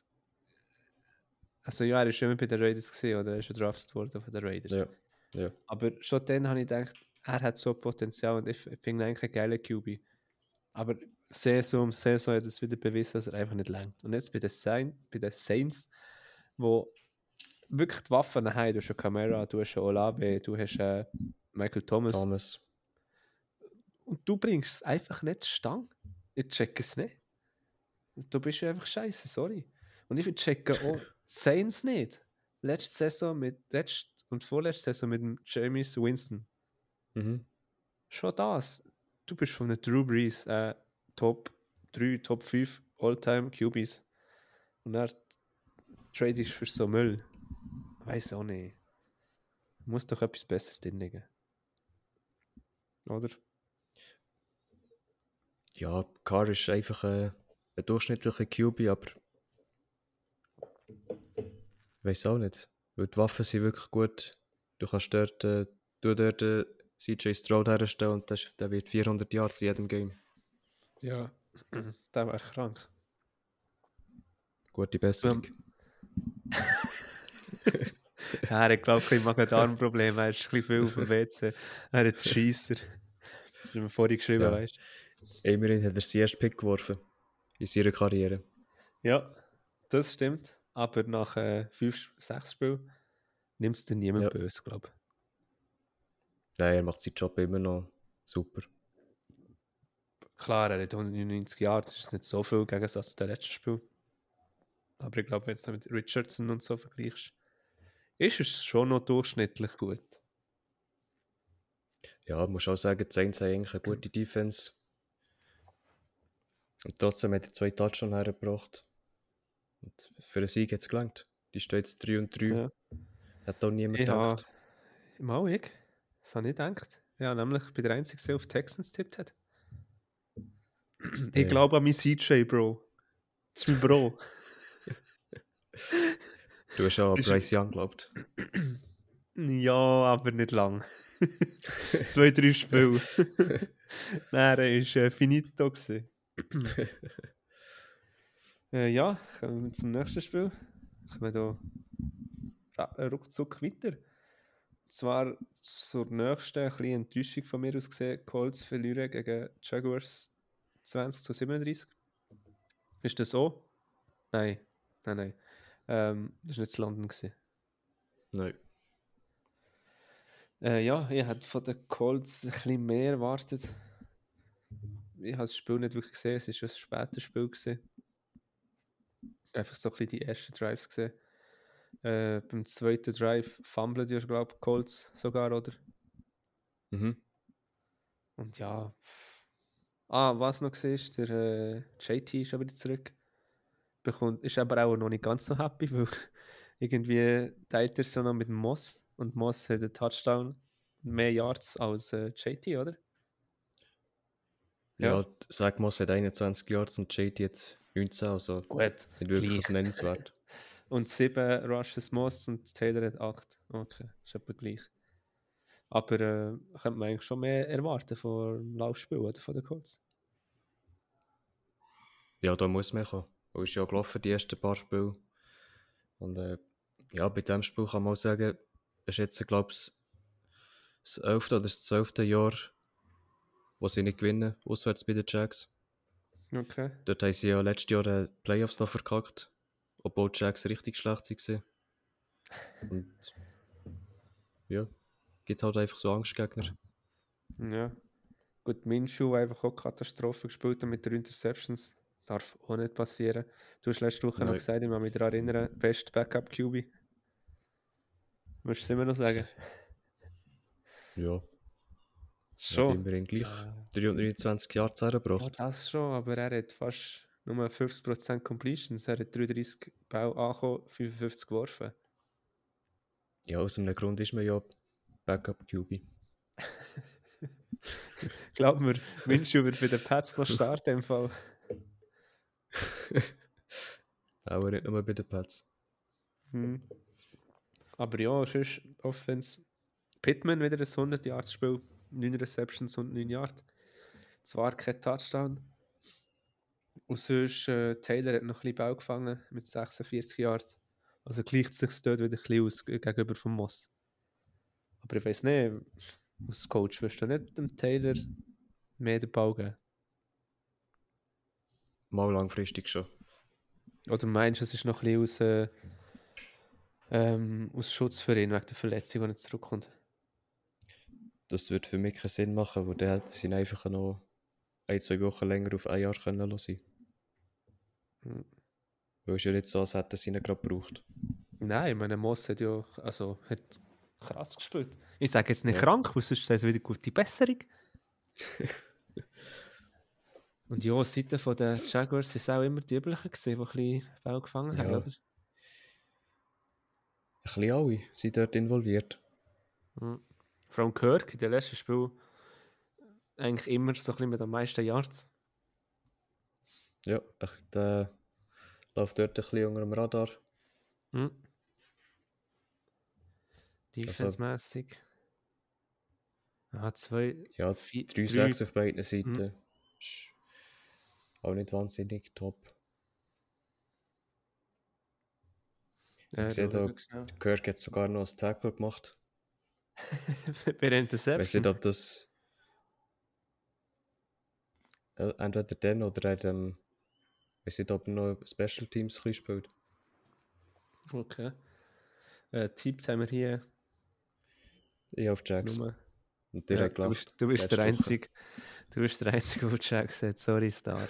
also ja, er ist schon immer bei den Raiders gesehen oder er ist schon drafted worden von den Raiders. ja, ja. Aber schon dann habe ich gedacht, er hat so Potenzial und ich finde ihn eigentlich einen geilen QB. Aber Saison um Saison hat es wieder bewiesen, dass er einfach nicht langt. Und jetzt bei den, Sain, bei den Saints, wo wirklich die Waffen haben, du hast schon Camera, du hast schon Olave, du hast äh, Michael Thomas Thomas. und du bringst es einfach nicht zustande. Ich check es nicht. Du bist ja einfach scheiße, sorry. Und ich checke auch Saints nicht. Letzte Saison mit, letzte und vorletzte Saison mit dem James Winston. Mhm. Schon das. Du bist von der Drew Brees äh, Top 3, Top 5 All-Time QBs. Und er trade ich für so Müll. Weiß auch nicht. Muss doch etwas Besseres drin liegen. Oder? Ja, Carr ist einfach äh, ein durchschnittlicher QB, aber weiß auch nicht. Weil die Waffen sind wirklich gut. Du kannst dort, äh, du dort äh, CJ Stroud herstellen und der wird 400 Yards in jedem Game. Ja. Der wäre krank. Gute Besserung. Ja, er hat, glaube ich, ein Magen-Darm-Problem. Er ist ein bisschen viel auf dem WC. Er hat Scheisser. Das hast du mir vorhin geschrieben, Ja. weißt Immerhin hat er seinen ersten Pick geworfen. In seiner Karriere. Ja, das stimmt. Aber nach äh, fünf, sechs Spielen nimmt es dir niemand Ja. böse, glaube ich. Nein, er macht seinen Job immer noch super. Klar, er hat 199 Jahre, das ist nicht so viel im Gegensatz zu dem letzten Spiel. Aber ich glaube, wenn du es mit Richardson und so vergleichst, ist es schon noch durchschnittlich gut. Ja, muss auch sagen, die Saints haben eigentlich eine gute Defense. Und trotzdem hat er zwei Touchdowns hergebracht. Und für einen Sieg hat es gelangt. Die steht jetzt 3 und 3. Ja. Hat auch niemand Ich habe, gedacht. mal ich, das habe ich gedacht. Ja, nämlich bei der Einzige, der auf Texans tippt hat. Ich Ja. glaube an mein CJ, Bro. Das ist mein Bro. Du hast auch an Bryce Young geglaubt. Ja, aber nicht lang. Zwei, drei Spiele. Nein, er war äh, finito. äh, ja, kommen wir zum nächsten Spiel. Kommen wir hier ruckzuck weiter. Und zwar zur nächsten ein bisschen Enttäuschung von mir aus gesehen. Colts verlieren gegen Jaguars 20 zu 37. Ist das so? Nein, nein, nein. Ähm, das war nicht zu London. Gewesen. Nein. Äh, ja, ich hätte von den Colts ein bisschen mehr erwartet. Ich habe das Spiel nicht wirklich gesehen, es war schon ein spätes Spiel. Gewesen. Einfach so ein bisschen die ersten Drives gesehen. Äh, beim zweiten Drive fumblen die, glaube ich, Colts sogar, oder? Mhm. Und ja. Ah, was noch ist, der äh, JT ist schon wieder zurück. Bekommt, ist aber auch noch nicht ganz so happy, weil irgendwie teilt er so noch mit Moss und Moss hat einen Touchdown mehr Yards als äh, JT, oder? Ja, Ja. sag es hat 21 Yards und JT hat 19, also Gut, nicht wirklich nennenswert. Und 7 Rushes Moss und Taylor hat 8. Okay, ist etwa gleich. Aber äh, könnte man eigentlich schon mehr erwarten vom Laufspiel oder von den Colts. Ja, da muss man kommen. Er ist ja gelaufen, die ersten paar Spiele. Und äh, ja, bei dem Spiel kann man auch sagen, es ist jetzt, glaube ich, das 11. oder das 12. Jahr, wo sie nicht gewinnen, auswärts bei den Jacks. Okay. Dort haben sie ja letztes Jahr die Playoffs noch verkackt, obwohl die Jacks richtig schlecht waren. Und ja, gibt halt einfach so Angstgegner. Ja. Gut, Minshew einfach auch Katastrophe gespielt mit den Interceptions. Darf auch nicht passieren. Du hast letzte Woche noch Nein. gesagt, ich muss mich daran erinnern, best Backup QB. Musst du es immer noch sagen? Ja, Schon. hat immerhin gleich Ja. 329 Jahre Ja, hergebracht. das schon, aber er hat fast nur 50% Completions. Er hat 33 Bau angekommen, 55 geworfen. Ja, aus einem Grund ist man ja Backup QB. Glaub mir, Minshew wird bei den Pats noch starten im Fall. Aber nicht nur bei den Pets. Hm. Aber ja, sonst Offense. Pittman wieder ein 100 Yards Spiel, 9 Receptions und 9 Yards. Zwar kein Touchdown. Und sonst äh, Taylor hat noch ein bisschen Ball gefangen mit 46 Yards. Also gleicht sich dort wieder ein bisschen aus äh, gegenüber vom Moss. Aber ich weiß nicht, als Coach wirst du nicht dem Taylor mehr den Ball geben. Mal langfristig schon. Oder meinst du, es ist noch ein bisschen aus, äh, ähm, aus Schutz für ihn wegen der Verletzung, wenn er zurückkommt? Das würde für mich keinen Sinn machen, weil der hätte sie einfach noch ein, zwei Wochen länger auf ein Jahr können lassen. Hm. Weil es ja nicht so, als hätten sie ihn gerade gebraucht. Nein, ich meine, Moss hat ja also, hat krass gespielt. Ich sage jetzt nicht Ja. krank, weil sonst sei es wieder gute Besserung. Und ja, Seite von den Jaguars es auch immer die üblichen gewesen, die ein bisschen Ball gefangen haben, Ja. oder? Ein bisschen alle sind dort involviert. Mhm. Vor allem Kirk in den letzten Spiel eigentlich immer so ein bisschen mit den meisten Yards. Ja, ich, der läuft dort ein bisschen unter dem Radar. Mhm. Defense-mässig. Ja, zwei, Ja, vier, 3-6 auf beiden Seiten. Mhm. Auch nicht wahnsinnig top. Äh, sehe da-. Kirk hat sogar noch ein Tackle gemacht. Bei der Ich weiß Interception. nicht, ob das äh, entweder dann oder er ähm, weiß nicht, ob er noch Special Teams spielt. Okay. Äh, tippt haben wir hier Ich auf Jacks. nur. Und der Ja, hat du bist, du bist der. Einzige, du bist der Einzige, der Jack sagt. Sorry, Star.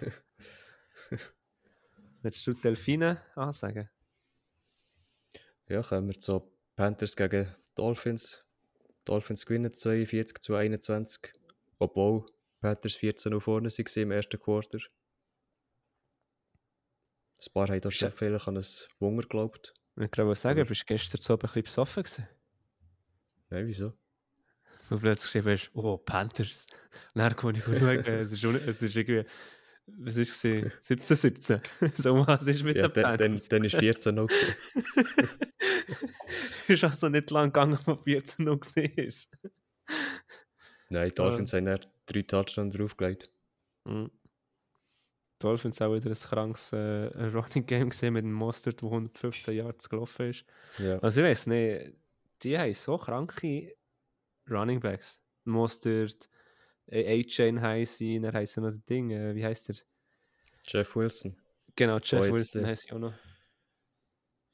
Willst du Delfine ansagen? Ja, kommen wir zu Panthers gegen Dolphins. Dolphins gewinnen 42 zu 21, obwohl Panthers 14 noch vorne waren im ersten Quarter. Ein paar haben da schon er- vielleicht an ein Wunder geglaubt. Ich glaube, sagen, Aber- bist du gestern so ein bisschen besoffen gewesen? Nein, wieso? Und plötzlich geschrieben hast, oh, Panthers. Und dann komme ich schauen, es ist, es ist irgendwie, was ist es? 17, 17. so was ist mit Ja, den dann, dann, Panthers. dann ist 14 noch. ist also nicht lang gegangen, wo 14 noch war. Nein, die Dolphins haben dann drei Touchdowns draufgelegt. Mhm. Dolphins auch wieder ein krankes äh, Running Game gesehen mit einem Mustard, der 115 Yards gelaufen ist. Ja. Also ich weiß nicht, die haben so kranke Running Backs. Mustard, A-Chain heißt sie, dann sie noch das Ding, äh, wie heißt der? Jeff Wilson. Genau, Jeff jetzt, Wilson heisst sie auch noch.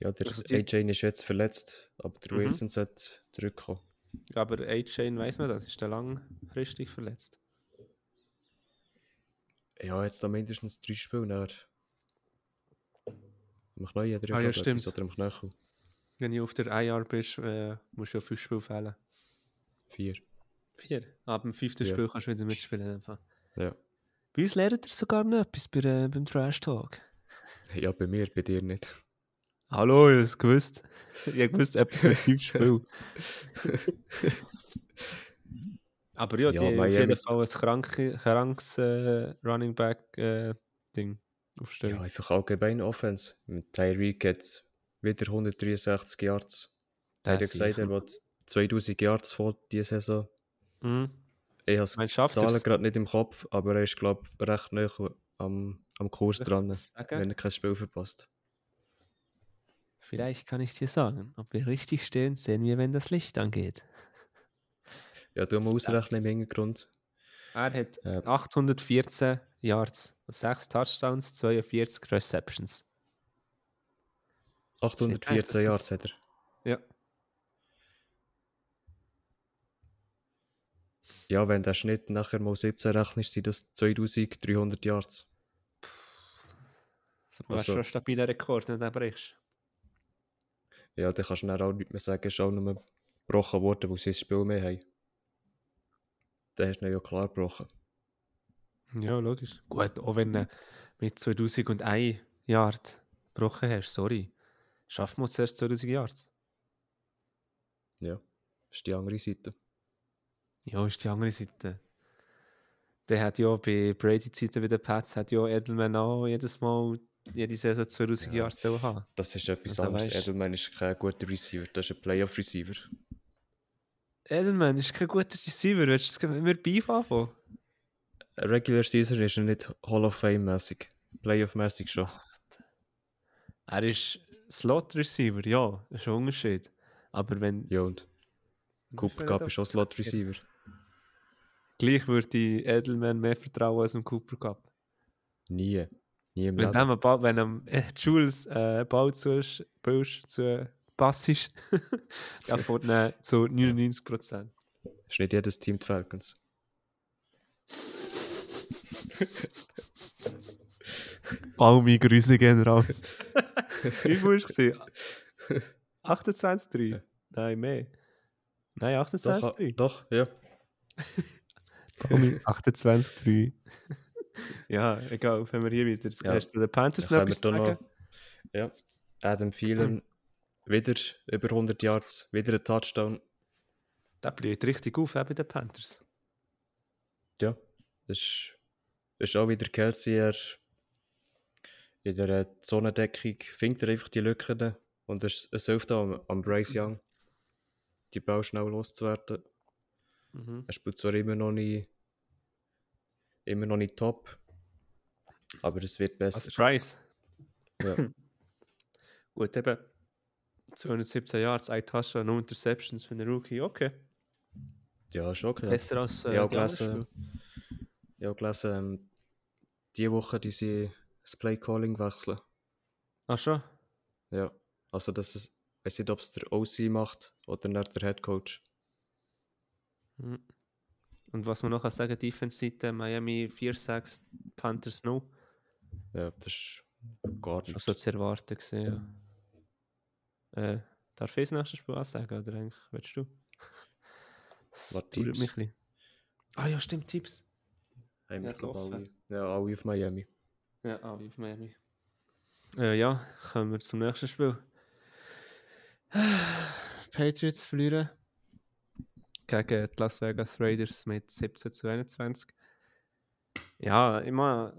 Ja, der Also AJ ist jetzt verletzt, aber der Mhm. Wilson sollte zurückkommen. Aber A-Chain weiss man das, ist der langfristig verletzt. Ja, jetzt da mindestens drei Spiele nachher. Am Knäuel hat er Ah, ja, stimmt. Oder am Knöchel. Wenn du auf der IR bist, äh, musst du ja fünf Spiele fehlen. Vier. Vier? Ab dem fünften Ja. Spiel kannst du wieder mitspielen. Einfach. Ja. Bei uns lernt ihr sogar noch etwas bei, äh, beim Trash Talk. ja, bei mir, bei dir nicht. Hallo, ich hab's gewusst. Ich hab gewusst, etwas mit fünf Spielen. Aber ja, Ja, die haben auf jeden Fall ein kranke, krankes äh, Running Back äh, Ding aufstellen. Ja, einfach allgemein Offense. Mit Tyreek hat wieder 163 Yards. Der hat er gesagt, er will 2000 Yards vor dieser Saison. Mhm. Ich habe die Zahlen gerade nicht im Kopf, aber er ist, glaube ich, recht nah am, am Kurs dran, wenn er kein Spiel verpasst. Vielleicht kann ich dir sagen, ob wir richtig stehen, sehen wir, wenn das Licht angeht. Ja, du musst ausrechnen im Hintergrund. Er hat Ja. 814 Yards, 6 Touchdowns, 42 Receptions. 814 dass das- Yards hat er. Ja. Ja, wenn der Schnitt nachher mal 17 rechnest, sind das 2300 Yards. Das ist Also- schon ein stabiler Rekord, wenn du den brichst. Ja, dann kannst du dann auch nicht mehr sagen, es ist auch nur gebrochen worden, weil sie das Spiel mehr haben. Dann hast du ihn ja klar gebrochen. Ja, logisch. Gut, auch wenn du mit 2001 Yard gebrochen hast, sorry. Schaffen wir zuerst 2000 Yards? Ja, ist die andere Seite. Ja, ist die andere Seite. Der hat ja bei Brady-Zeiten wie der Pats, hat ja Edelman auch jedes Mal, jede Saison 2000 Ja. Yards sollen haben. Das ist etwas Also, anderes. Edelman ist kein guter Receiver, das ist ein Playoff-Receiver. Edelman ist kein guter Receiver, willst du es mir Beef anfangen? Regular Season ist er nicht Hall of Fame-mäßig. Playoff-mäßig schon. Er ist Slot-Receiver, ja, das ist ein Unterschied. Aber wenn... Ja, und Cooper Cup ist auch Slot-Receiver. Gleich würde ich Edelman mehr vertrauen als dem Cooper Cup. Nie. Nie im Wenn, dem Ball, wenn am äh, Jules äh, Ball zu, zu Pass ist, dann fährt er zu 99%. ist nicht jedes Team die Falcons. Baumi, Grüße gehen raus. Wie viel war es? gewesen? 28,3? Nein, mehr. Nein, Doch, 28,3. doch, ja. Baumi, 28,3. ja, egal, wenn wir hier wieder das Ja. Gast der Panthers Dann noch sagen. noch. Ja. Adam Thielen, wieder über 100 Yards, wieder ein Touchdown. Der blüht richtig auf äh, bei den Panthers. Ja, das ist, das ist auch wieder Kelsey. Er in der Zonendeckung findet er einfach die Lücken und es, es hilft auch am, am Bryce Young, die Ball schnell loszuwerden. Mhm. Er spielt zwar immer noch nicht, immer noch nicht top, aber es wird Als besser. Price. Ja. Gut, eben 217 Yards, ein Touchdown, no Interceptions für einen Rookie, okay. Ja, ist okay. Besser als äh, Ja, die gelesen, ich habe gelesen, ähm, diese Woche die sie das Play-Calling wechseln. Ach schon? Ja, also das ist, ich weiß nicht, ob es der OC macht oder nicht der Head Coach. Mhm. Und was man noch kann sagen, Defense-Seite, Miami 4-6, Panthers no. Ja, das ist gar nicht. so zu erwarten gewesen, ja. Äh, darf ich das nächste Spiel auch sagen, oder eigentlich, willst du? Das Was, Tipps? mich ein bisschen. Ah ja, stimmt, Tipps. Haben wir, Ja, alle, ja, alle auf Miami. Ja, alle auf Miami. Äh, ja, kommen wir zum nächsten Spiel. Patriots verlieren gegen die Las Vegas Raiders mit 17 zu 21. Ja, immer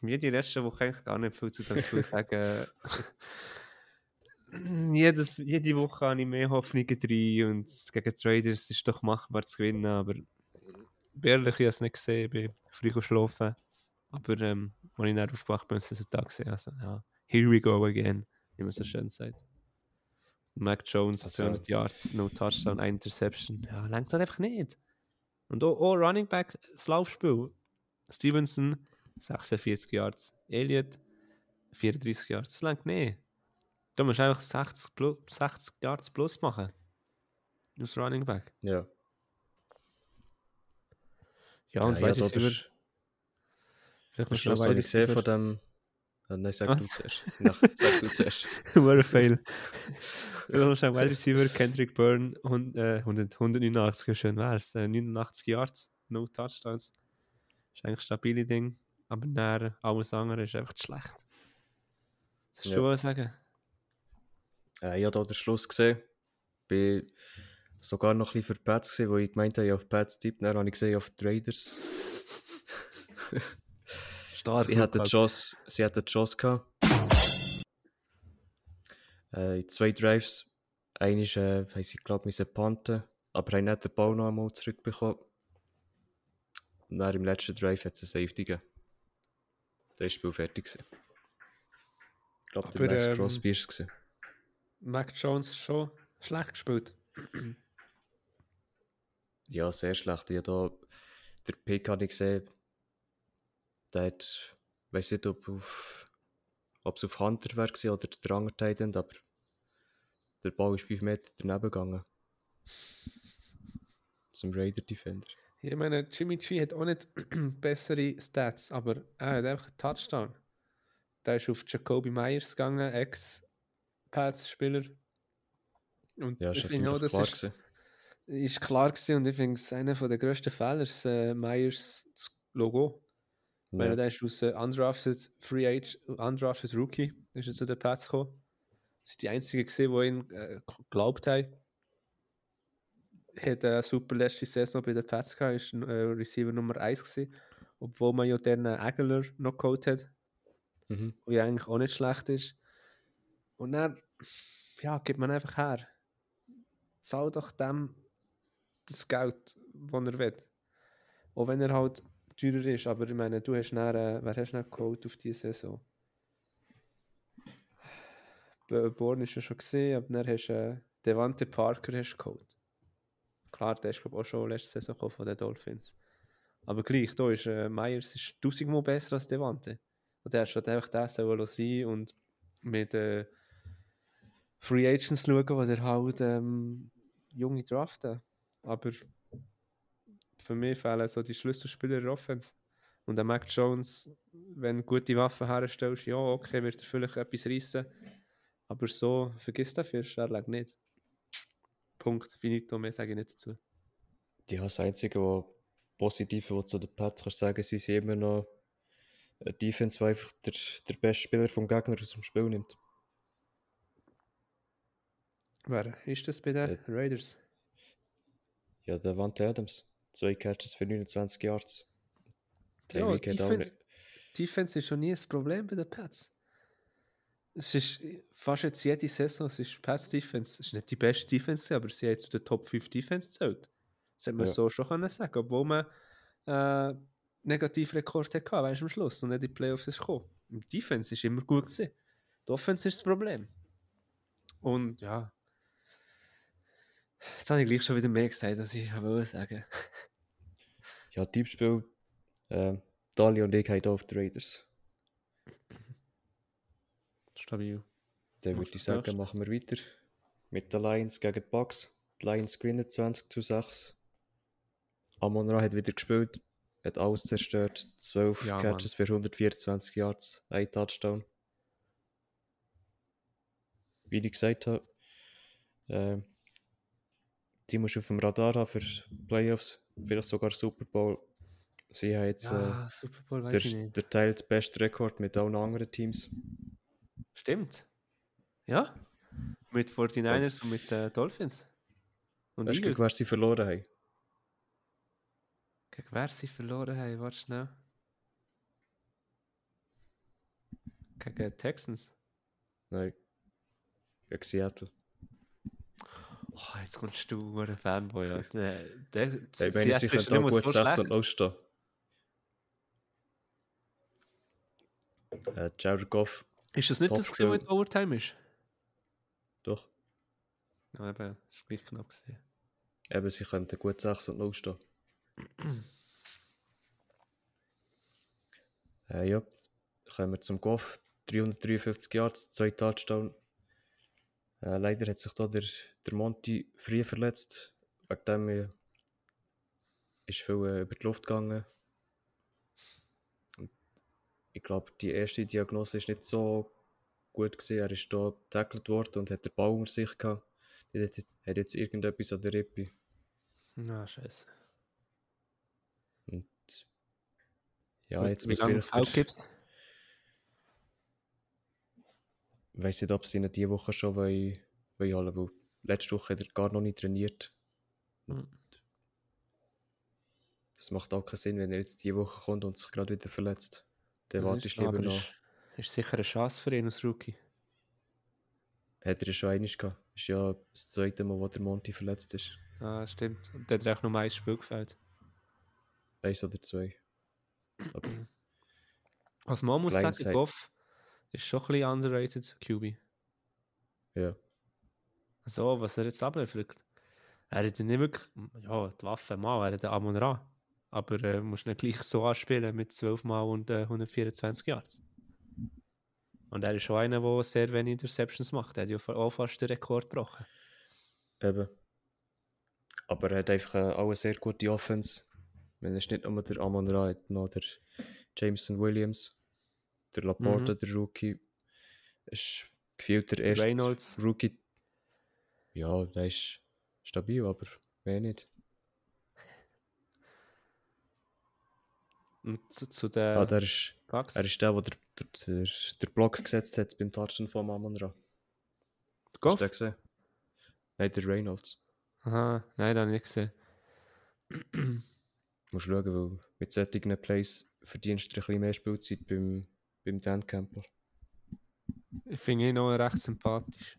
wie die letzte Woche eigentlich gar nicht viel zu dem Spiel sagen. Jedes, jede Woche habe ich mehr Hoffnungen drin und gegen die Raiders ist es doch machbar zu gewinnen, aber ehrlich, ich habe es nicht gesehen, ich bin früh geschlafen. Aber ähm, als ich dann aufgewacht bin, ist es ein Tag gesehen. Also, ja, here we go again, wie man so schön sagt. Mac Jones, Also- 200 Yards, no Touchdown, eine Interception. Ja, lenkt halt einfach nicht. Und auch, auch Running Back, das Laufspiel. Stevenson, 46 Yards. Elliott, 34 Yards. Das lenkt nicht. Da musst du einfach 60, plus, 60 Yards plus machen. Aus Running Back. Ja. Ja, und ja, weißt ja, du, vielleicht noch Schluss habe ich gesehen Receiver. von dem... Ah, nein, sag Was? du zuerst. Nach, sag du zuerst. What a fail. Wir haben schon Wide Receiver, Kendrick Byrne, und, äh, 100, 189, wie schön wär's. Äh, 89 Yards, no Touchdowns. Ist eigentlich ein stabiles Ding. Aber näher alles andere ist einfach schlecht. Das ist Ja. schon was sagen. Äh, ich habe hier den Schluss gesehen. Bin sogar noch ein bisschen für die Pats gesehen, wo ich gemeint habe, ich auf Pats tippt. Dann habe ich gesehen, auf die Raiders. Stark. sie Lukas. Chance, sie hatten Chance gehabt. Äh, in zwei Drives. Eine ist, äh, haben sie, glaube ich, panten, aber haben nicht den Ball noch einmal zurückbekommen. Und dann im letzten Drive hat es eine Safety gegeben. Da war das Spiel fertig. Gewesen. Ich glaube, der Max ähm, Crosby war es. Mac Jones schon schlecht gespielt. Ja, sehr schlecht. Ich habe da der Pick habe ich gesehen. Der hat, weiß nicht, ob auf, ob es auf Hunter war oder der andere Titan, aber der Ball ist 5 Meter daneben gegangen. Zum Raider Defender. Ich meine, Jimmy G hat auch nicht bessere Stats, aber er hat einfach einen Touchdown. Der ist auf Jacoby Myers gegangen, Ex-Pats-Spieler. Und Ja, ich finde auch, das klar ist, ist klar gewesen und ich finde es einer der grössten Fehler, ist, äh, Myers Logo. Weil Ja, der ist aus äh, undrafted Free Age, undrafted Rookie, ist er zu den Pats gekommen. Das sind die einzigen gesehen, die ihn äh, geglaubt haben. Hat eine super letzte Saison bei den Pats gehabt, ist äh, Receiver Nummer 1 gewesen. Obwohl man ja dann äh, Aguilar noch geholt hat, mhm. der ja eigentlich auch nicht schlecht ist. Und dann, ja, gibt man einfach her. Zahl doch dem das Geld, das er will. Auch wenn er halt teurer ist. Aber ich meine, du hast dann, äh, wer hast du geholt auf diese Saison? Born ist ja schon gesehen, aber dann hast du äh, Devante Parker hast geholt. Klar, der ist glaube ich auch schon letzte Saison von den Dolphins. Aber gleich, da ist äh, Myers ist tausendmal besser als Devante. Und der hat einfach das sollen sein und mit äh, Free Agents schauen, die er halt ähm, junge draften. Aber für mich fehlen so die Schlüsselspieler in der Offense. Und der Mac Jones, wenn du gute Waffen herstellst, ja, okay, wird er vielleicht etwas reissen. Aber so, vergiss dafür, er legt nicht. Punkt, finito, mehr sage ich nicht dazu. ja, das Einzige, was positiv was zu den Pats kannst sagen, sie sind immer noch eine Defense, die einfach der, der beste Spieler vom Gegner aus dem Spiel nimmt. Wer ist das bei den Äh, Raiders? Ja, der Vante Adams. Zwei Catches für 29 Yards. Ja, Tyreek hat auch Defense, Defense ist schon nie ein Problem bei den Pats. Es ist fast jetzt jede Saison, es ist Pats Defense. Es ist nicht die beste Defense, aber sie hat zu den Top 5 Defense gezählt. Das hätte man Ja. so schon können sagen, obwohl man äh, Negativrekord hatte, weißt du, am Schluss und nicht in die Playoffs ist gekommen. Die Defense ist immer gut gewesen. Die Offense ist das Problem. Und ja, jetzt habe ich gleich schon wieder mehr gesagt, als ich wollte sagen. Ja, Tippspiel. Ähm, Dali und ich haben hier auf die Raiders. Stabil. Dann würde ich sagen, machen wir weiter. Mit den Lions gegen die Bucks. Die Lions gewinnen 20 zu 6. Amon Ra hat wieder gespielt. Hat alles zerstört. 12 Ja, Catches für 124 Yards. Ein Touchdown. Wie ich gesagt habe, ähm, die musst du auf dem Radar haben für Playoffs. Vielleicht sogar Super Bowl. Sie haben jetzt äh, Ja, Super Bowl ich der, der teilt besten Rekord mit allen anderen Teams. Stimmt. Ja. Mit 49ers und mit äh, Dolphins. Und Weißt du, gegen wer sie verloren haben? Gegen wer sie verloren haben, warte schnell. Gegen Texans. Nein. Gegen Seattle. Oh, jetzt kommst du, ein Fanboy. Ja. Der, der, Ich meine, sie können auch gut so 6 schlecht. und 0 stehen. Äh, Jared Goff, Ist das nicht das, gewesen, was Overtime ist? doch. Ja, eben, ist gleich knapp gesehen. Eben, sie könnten gut 6 und 0 stehen. äh, ja, kommen wir zum Goff. 353 Yards, 2 Touchdown. Äh, leider hat sich da der, der Monty früh verletzt. Wegen dem äh, ist viel äh, über die Luft gegangen. Und ich glaube, die erste Diagnose ist nicht so gut gewesen. Er ist da getackelt worden und hat den Ball unter sich gehabt. Er hat jetzt, hat jetzt irgendetwas an der Rippe. Na, scheiße. Und ja, jetzt Wie muss lange vielleicht Ich weiß nicht, ob sie ihn diese Woche schon wollen, wollen holen weil letzte Woche hat er gar noch nicht trainiert. Hm. Das macht auch keinen Sinn, wenn er jetzt diese Woche kommt und sich gerade wieder verletzt. Dann Das wartest ist du lieber noch. Ist, ist sicher eine Chance für ihn als Rookie. Hat er ja schon einmal gehabt. Ist ja das zweite Mal, wo der Monty verletzt ist. Ah, stimmt. Und der hat auch noch ein Spiel gefällt. Eins oder zwei. Aber Was man muss sagen. Goff ist schon ein bisschen underrated QB. ja, So, was er jetzt abliefert. Er hat nicht wirklich, ja, die Waffe mal, er hat den Amon Ra. Aber äh, musst nicht gleich so anspielen mit 12 Mal und äh, 124 Yards. Und er ist schon einer, der sehr wenig Interceptions macht. Er hat ja auch fast den Rekord gebrochen. eben. Aber er hat einfach äh, auch eine sehr gute Offense. Wenn es nicht nur der Amon Ra hat, noch der Jameson Williams, der Laporte, der Rookie. Ist gefühlt der erste Reynolds. Rookie. Ja, der ist stabil, aber mehr nicht. Und zu, zu den Ah, der ist, Bucks. er ist der, der, der, der, der Block gesetzt hat beim Touchen von Amon Ra. Hast Goff? du den gesehen? Nein, der Reynolds. Aha, nein, das habe ich nicht gesehen. Musst schauen, weil mit solchen Plays verdienst du ein bisschen mehr Spielzeit beim, beim Dan Campbell. Ich finde ihn noch recht sympathisch.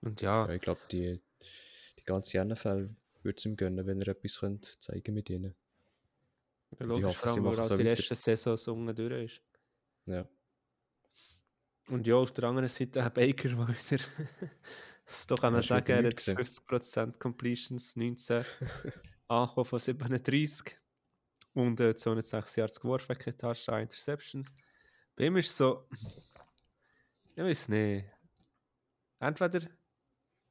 Und ja, Ja, ich glaube, die, die ganze NFL würde es ihm gönnen, wenn er etwas könnte zeigen mit ihnen. ja logisch, hoffe, vor allem, weil machen halt so die letzte Saison so unten durch ist. Ja. Und ja, auf der anderen Seite ein Baker, der wieder, das doch kann man sagen, er hat nichts 50% Completions, 19 angekommen von 37 und äh, 206 Yards geworfen, keine Touchdown, Interceptions. Bei ihm ist so, ich weiß nicht, entweder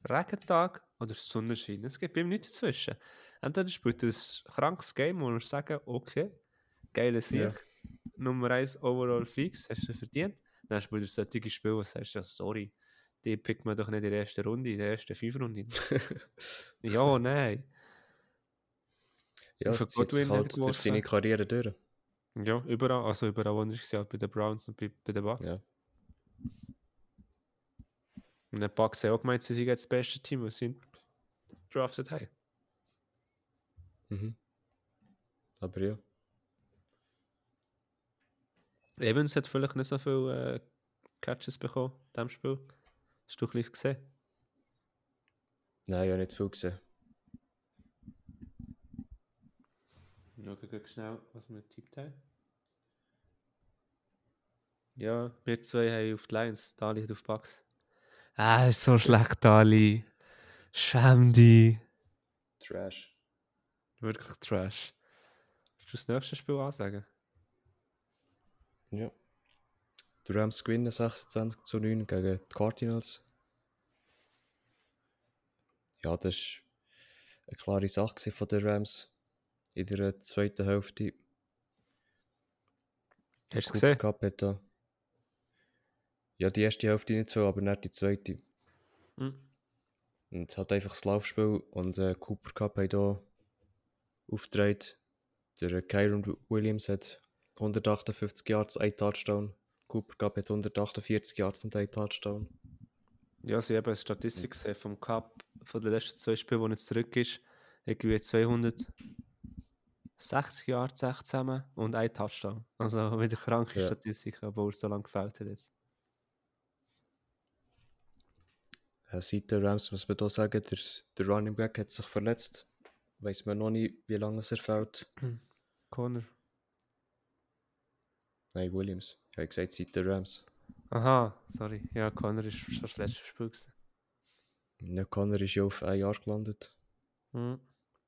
Regentag oder Sonnenschein. Es gibt bei ihm nichts dazwischen. Entweder spielt er ein krankes Game, wo wir sagen, okay, geile Sieg, Ja. Nummer 1 overall fix, hast du verdient. Dann spielt er solche Spiele, wo du sagst, ja, sorry, die pickt man doch nicht in der ersten Runde, in der ersten fünf Runden. ja, nein. Ja, Für er halt durch seine Karriere durch. Ja, überall, also überall, wo er war, bei den Browns und bei, bei den Bucks. Ja. Und die Bucks haben auch gemeint, sie sind jetzt das beste Team, was sie drafted haben. Mhm. Aber ja. Evans hat vielleicht nicht so viele äh, Catches bekommen in diesem Spiel. Hast du ein bisschen gesehen? Nein, ich habe nicht viel gesehen. Schauen wir schnell, was wir getippt haben. Ja, wir zwei haben auf die Lions, Dali hat auf die Bucks. Ah, ist so schlecht, Dali. Schäm dich. Trash. Wirklich Trash. Willst du das nächste Spiel ansagen? Ja. Die Rams gewinnen 26 zu 9 gegen die Cardinals. Ja, das war eine klare Sache von den Rams in der zweiten Hälfte. Hast du es Cooper gesehen? Cup hat da. Ja, die erste Hälfte nicht so, aber nicht die zweite. Hm. Und es hat einfach das Laufspiel und äh, Cooper Cup hat hier aufgetragen. Der Kyron Williams hat 158 Yards, ein Touchdown. Cooper Cup hat 148 Yards und ein Touchdown. Ja, sie haben eine Statistik gesehen vom Cup von den letzten zwei Spielen, wo er zurück ist. Irgendwie 260 Yards echt zusammen und ein Touchdown. Also wieder kranke Ja. Statistik, obwohl es so lange gefällt hat jetzt. Äh, seit der Rams muss man da sagen, der, der Running Back hat sich verletzt. Weiß man noch nicht, wie lange es er fällt. Connor. Nein, Williams. Ich habe gesagt, seit der Rams. Aha, sorry. Ja, Connor ist schon das letzte Spiel gewesen. Ja, Connor ist ja auf ein Jahr gelandet. Mhm.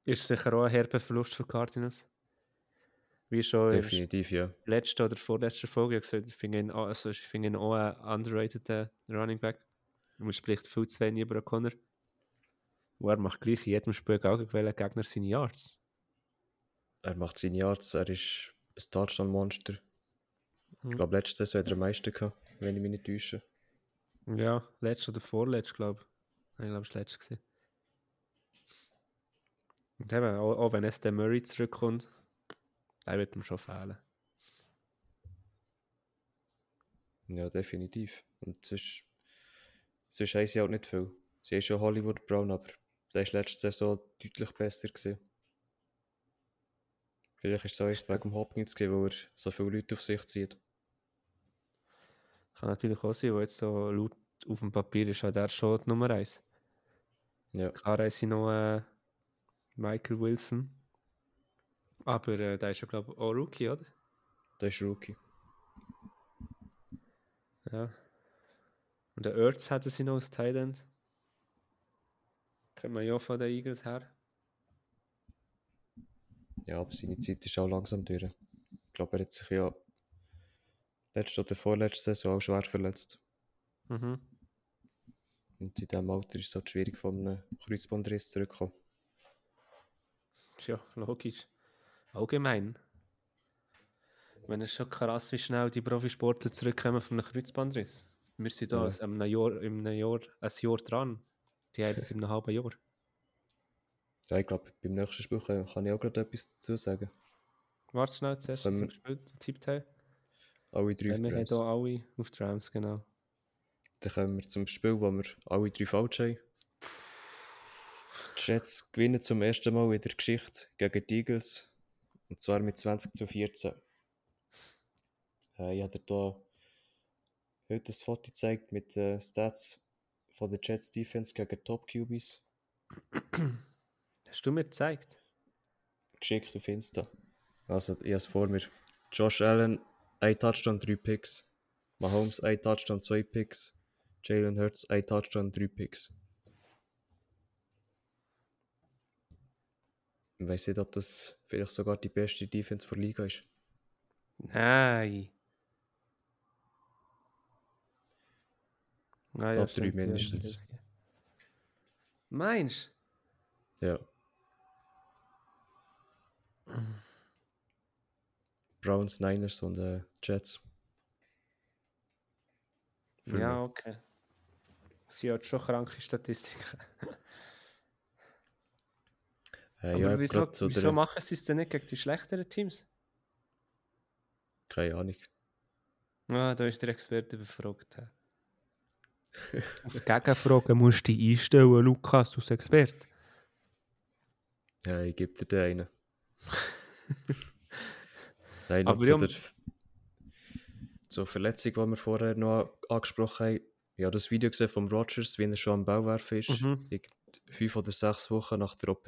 Ist sicher auch ein herber Verlust für Cardinals. Wie schon in der Definitiv, ja. letzten oder vorletzten Folge ich gesagt, ich finde ihn, auch- also ich finde ihn auch ein underrated Running Back. Man spricht viel zu wenig über Connor. Und er macht gleich in jedem Spiel gegen welchen Gegner seine Yards. Er macht seine Yards, er ist ein Touchdown-Monster. Mhm. Ich glaube, letzte Saison hat er am meisten gehabt, wenn ich mich nicht täusche. Ja, letztes oder vorletztes, glaube ich. Ich glaube, es war letztes. Und eben, auch, auch wenn es der Murray zurückkommt, der wird ihm schon fehlen. Ja, definitiv. Und sonst, sonst haben sie halt nicht viel. Sie haben schon Hollywood Brown, aber der war letzte Saison deutlich besser. Gewesen. Vielleicht ist es auch wegen dem Hopkins, gewesen, weil er so viele Leute auf sich zieht. Kann natürlich auch sein, weil jetzt so laut auf dem Papier ist halt er schon die Nummer 1. Ja, Klar haben sie noch äh, Michael Wilson. Aber äh, der ist ja, glaube ich, auch Rookie, oder? der ist Rookie. Ja. Und der Ertz hatten sie noch als Thailand. Kennt man ja von den Eagles her. Ja, aber seine Zeit ist auch langsam durch. Ich glaube, er hat sich ja letzte oder vorletzte Saison auch schwer verletzt. Mhm. Und in diesem Alter ist es halt schwierig, von einem Kreuzbandriss zurückzukommen. Ja, logisch. Allgemein. Wenn es schon krass, wie schnell die Profisportler zurückkommen von einem Kreuzbandriss. Wir sind da Ja. in einem Jahr, in einem Jahr, ein Jahr dran. Die haben es in einem halben Jahr. Ja, ich glaube, beim nächsten Spiel kann, ich auch gerade etwas dazu sagen. Warte schnell, zuerst, was Können wir wir- gespielt tippt haben. Alle drei Ja, auf wir haben hier alle auf die Rams, genau. Dann kommen wir zum Spiel, wo wir alle drei falsch haben. Die Jets gewinnen zum ersten Mal in der Geschichte gegen die Eagles. Und zwar mit 20 zu 14. Äh, ich habe dir da heute ein Foto gezeigt mit den Stats von der Jets Defense gegen Top QBs. Hast du mir gezeigt? Geschickt auf Insta. Also, ich habe es vor mir. Josh Allen, ein Touchdown, drei Picks. Mahomes, ein Touchdown, zwei Picks. Jalen Hurts, ein Touchdown, drei Picks. Ich weiß nicht, ob das vielleicht sogar die beste Defense der Liga ist. Nein. Ah, Top stimmt, drei mindestens. das- Meinst Ja. Browns, Niners und äh, Jets. du? Für Ja, okay. Sie hat schon kranke Statistiken. Äh, Aber ja, wieso, wieso der- machen sie es denn nicht gegen die schlechteren Teams? Keine Ahnung. Ah, da ist der Experte befragt. Auf Gegenfragen musst du dich einstellen, Lukas, als Experte. Ja, ich gebe dir den einen. Nein, noch Aber zu ja, der zur Verletzung, die wir vorher noch angesprochen haben. Ich habe das Video gesehen von Rogers, wie er schon am Bauwerfen ist. Mhm. Fünf oder sechs Wochen nach der OP.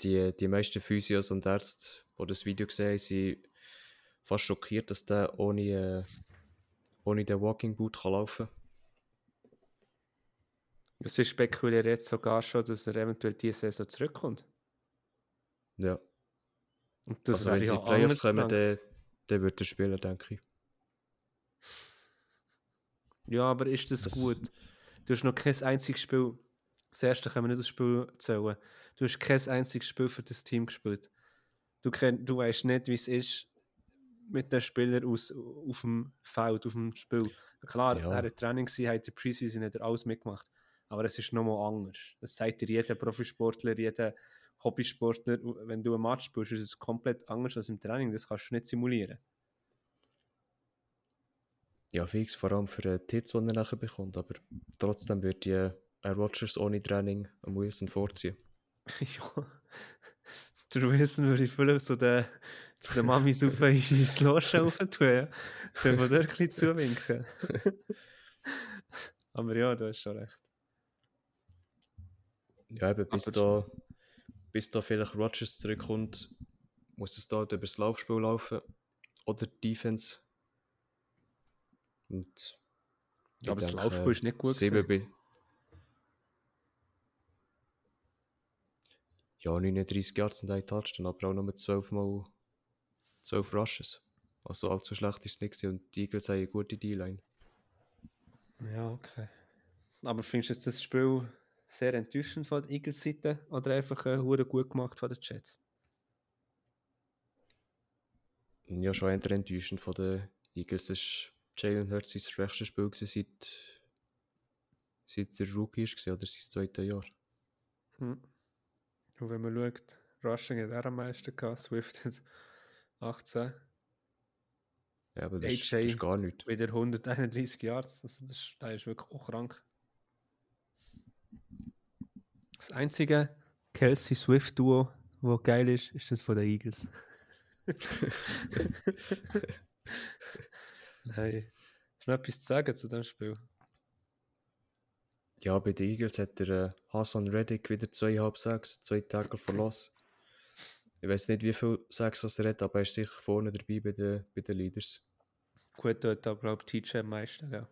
Die, die meisten Physios und Ärzte, die das Video gesehen haben, sind fast schockiert, dass der ohne, äh, ohne den Walking Boot kann laufen Es ist spekuliert jetzt sogar schon, dass er eventuell diese Saison zurückkommt. kann. Ja. Und das also wenn sie ja Playoffs kommen, dann, dann wird er spielen, denke ich. Ja, aber ist das, Das- gut? Du hast noch kein einziges Spiel. Das erste können wir nicht das Spiel zählen. Du hast kein einziges Spiel für das Team gespielt. Du, kenn, du weißt nicht, wie es ist mit den Spielern aus, auf dem Feld, auf dem Spiel. Klar, Ja. er hat Training hat der Preseason hat er alles mitgemacht. Aber es ist nochmal anders. Das sagt dir jeder Profisportler, jeder, Hobbysportler, wenn du ein Match spielst, ist es komplett anders als im Training. Das kannst du nicht simulieren. Ja, fix, vor allem für den Tits, den er nachher bekommt. Aber trotzdem wird die äh, Rogers ohne Training am Wilson vorziehen. ja. Der Wilson würde ich vielleicht zu der, zu der Mami auf in die Loge rauf tun. Ja. Soll man dort ein bisschen zuwinken. Aber ja, du hast schon recht. Ja, eben, bis, Aber- da, bis da vielleicht Rogers zurückkommt, muss es da über das Laufspiel laufen oder die Defense. Und Ja, aber das Laufspiel ist nicht gut gewesen. Ja, 39 Yards und ein Touchdown, aber auch nur 12 Mal 12 Rushes. Also allzu schlecht ist es nicht gewesen und die Eagles haben eine gute D-Line. Ja, okay. Aber findest du jetzt das Spiel sehr enttäuschend von der Eagles-Seite oder einfach äh, gut gemacht von den Jets? Ja, schon eher enttäuschend von den Eagles. Es ist Jalen Hurts sein schwächstes Spiel gewesen seit, seit der Rookie gewesen, oder sein zweites Jahr. Hm. Und wenn man schaut, Rushing hat er am meisten gehabt, Swift hat 18, Ja, aber das, ist, AJ. ist gar nichts. wieder 131 Yards. Also das, ist- das ist wirklich auch krank. Das einzige Kelsey-Swift-Duo, wo geil ist, ist das von den Eagles. Nein. Du noch etwas zu sagen zu dem Spiel? Ja, bei den Eagles hat der äh, Hassan Reddick wieder zweieinhalb Sacks, zwei Tackle verlassen. Ich weiß nicht, wie viel Sacks er hat, aber er ist sicher vorne dabei bei den, bei den Leaders. Gut, dort da glaube ich TJ am meisten. Ja.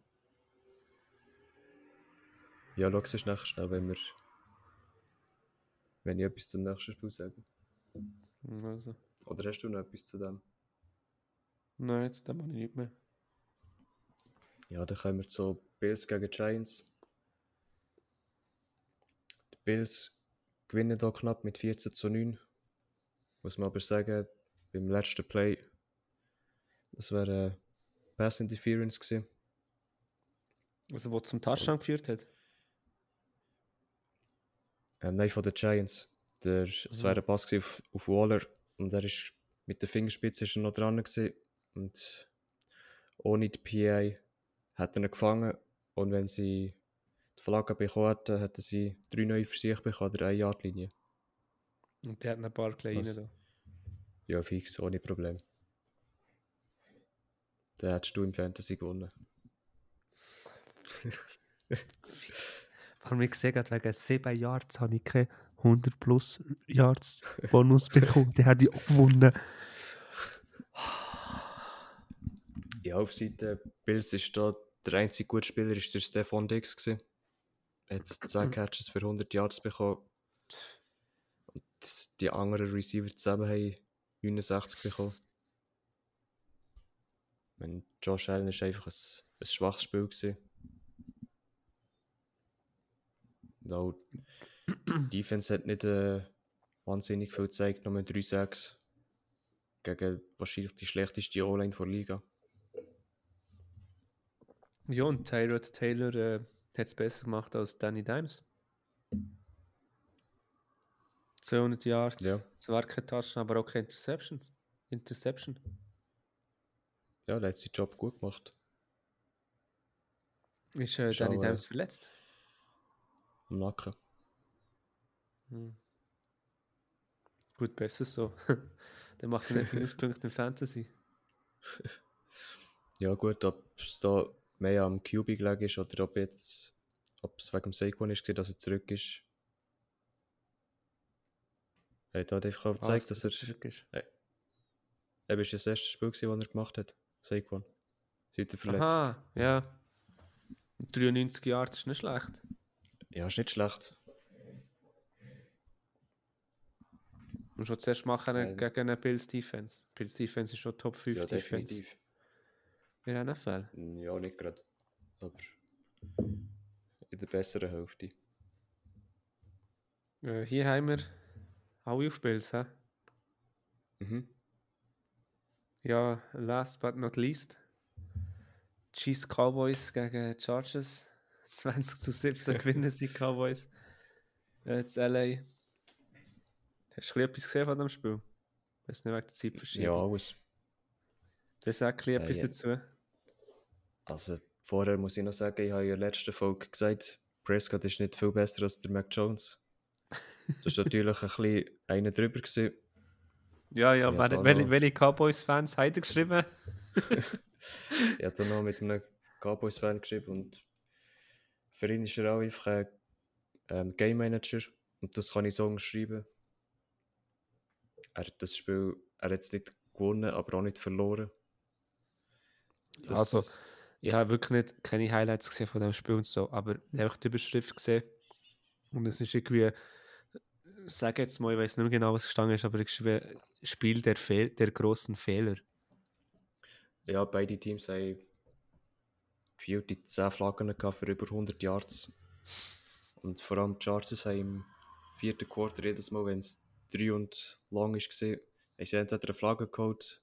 Ja, schau es nachher schnell, wenn wir. Wenn ich etwas zum nächsten Spiel sage. Also, Oder hast du noch etwas zu dem? nein, jetzt mache ich nicht mehr. Ja, dann kommen wir zu Bills gegen Giants. Bills gewinnen da knapp mit 14 zu 9. Muss man aber sagen, beim letzten Play, das wäre eine Pass Interference gewesen. Also, wo zum Touchdown geführt hat. Ähm, nein, von den Giants. Der, Es wäre ein Pass auf, auf Waller und er ist mit der Fingerspitze ist er noch dran gewesen. und ohne die PI hat er ihn gefangen und wenn sie Flagge bekommen hätten, hätten sie drei neue Versuche bekommen, oder eine Yardlinie. Und der hat ein paar kleine Was? da. Ja, fix, ohne Problem. Dann hättest du im Fantasy gewonnen. Vor ich gesehen habe, wegen 7 Yards habe ich keine 100 plus Yards Bonus bekommen. Den hätte ich auch gewonnen. Ja, auf Seite Bills ist da der einzige gute Spieler ist der Stefan Dix gewesen. Hat 10 Catches für 100 Yards bekommen. Und die anderen Receiver zusammen haben 69 bekommen. Wenn Josh Allen ist einfach ein, ein schwaches Spiel gewesen. Und auch die Defense hat nicht äh, wahnsinnig viel gezeigt, nur 3-6 gegen wahrscheinlich die schlechteste O-Line der Liga. Ja, und Tyrod Taylor äh, hat es besser gemacht als Danny Dimes. 200 Yards, Ja. zwar kein Touchdown, aber auch keine Interceptions. Interception. Ja, der hat seinen Job gut gemacht. Ist äh, Ist Danny äh, Dimes verletzt? Im Nacken. Hm. Gut, besser so. Der macht nicht Minuspunkte im Fantasy. Ja, gut, ob es da mehr am QB gelegen ist oder ob jetzt, ob es wegen dem Saquon ist, dass er zurück ist. Er hat halt einfach auch gezeigt, dass er. zurück ist. Er ist das erste Spiel, gewesen, das er gemacht hat. Saquon. Seit der Verletzung. Aha, ja. 93 Yards ist nicht schlecht. Ja, ist nicht schlecht. Musst du zuerst machen Nein. gegen eine Bills Defense. Bills Defense ist schon Top 5 Ja, Defense. definitiv. In der NFL. Ja, nicht gerade. Aber in der besseren Hälfte. Äh, hier haben wir alle auf Bills, hä? Mhm. Ja, last but not least. Chiefs Cowboys gegen Chargers. 20 zu 17 gewinnen sie Cowboys. Äh, zu LA. Hast du etwas gesehen von dem Spiel? Weiß nicht, wegen der Zeitverschiebung. Ja, alles. Das sagt bisschen Äh, etwas ja. dazu. Also vorher muss ich noch sagen, ich habe in der letzten Folge gesagt, Prescott ist nicht viel besser als der Mac Jones. Das war natürlich ein bisschen einer drüber. Gewesen. Ja, ja, wer- da welche, welche Cowboys-Fans haben geschrieben? Ich habe dann noch mit einem Cowboys-Fan geschrieben und für ihn ist er auch einfach ein ähm, Game Manager und das kann ich so schreiben. Er hat das Spiel, er hat es nicht gewonnen, aber auch nicht verloren. Das- Also, ich habe wirklich nicht, keine Highlights gesehen von dem Spiel und so, aber ich habe die Überschrift gesehen und es ist irgendwie, ich sage jetzt mal, ich weiß nicht mehr genau, was gestanden ist, aber irgendwie Spiel der, Fehl der großen Fehler. Ja, beide Teams haben gefühlt die 10 Flaggen für über 100 Yards. Und vor allem die Chargers haben im vierten Quarter jedes Mal, wenn es 3 und lang war, haben sie entweder eine Flagge geholt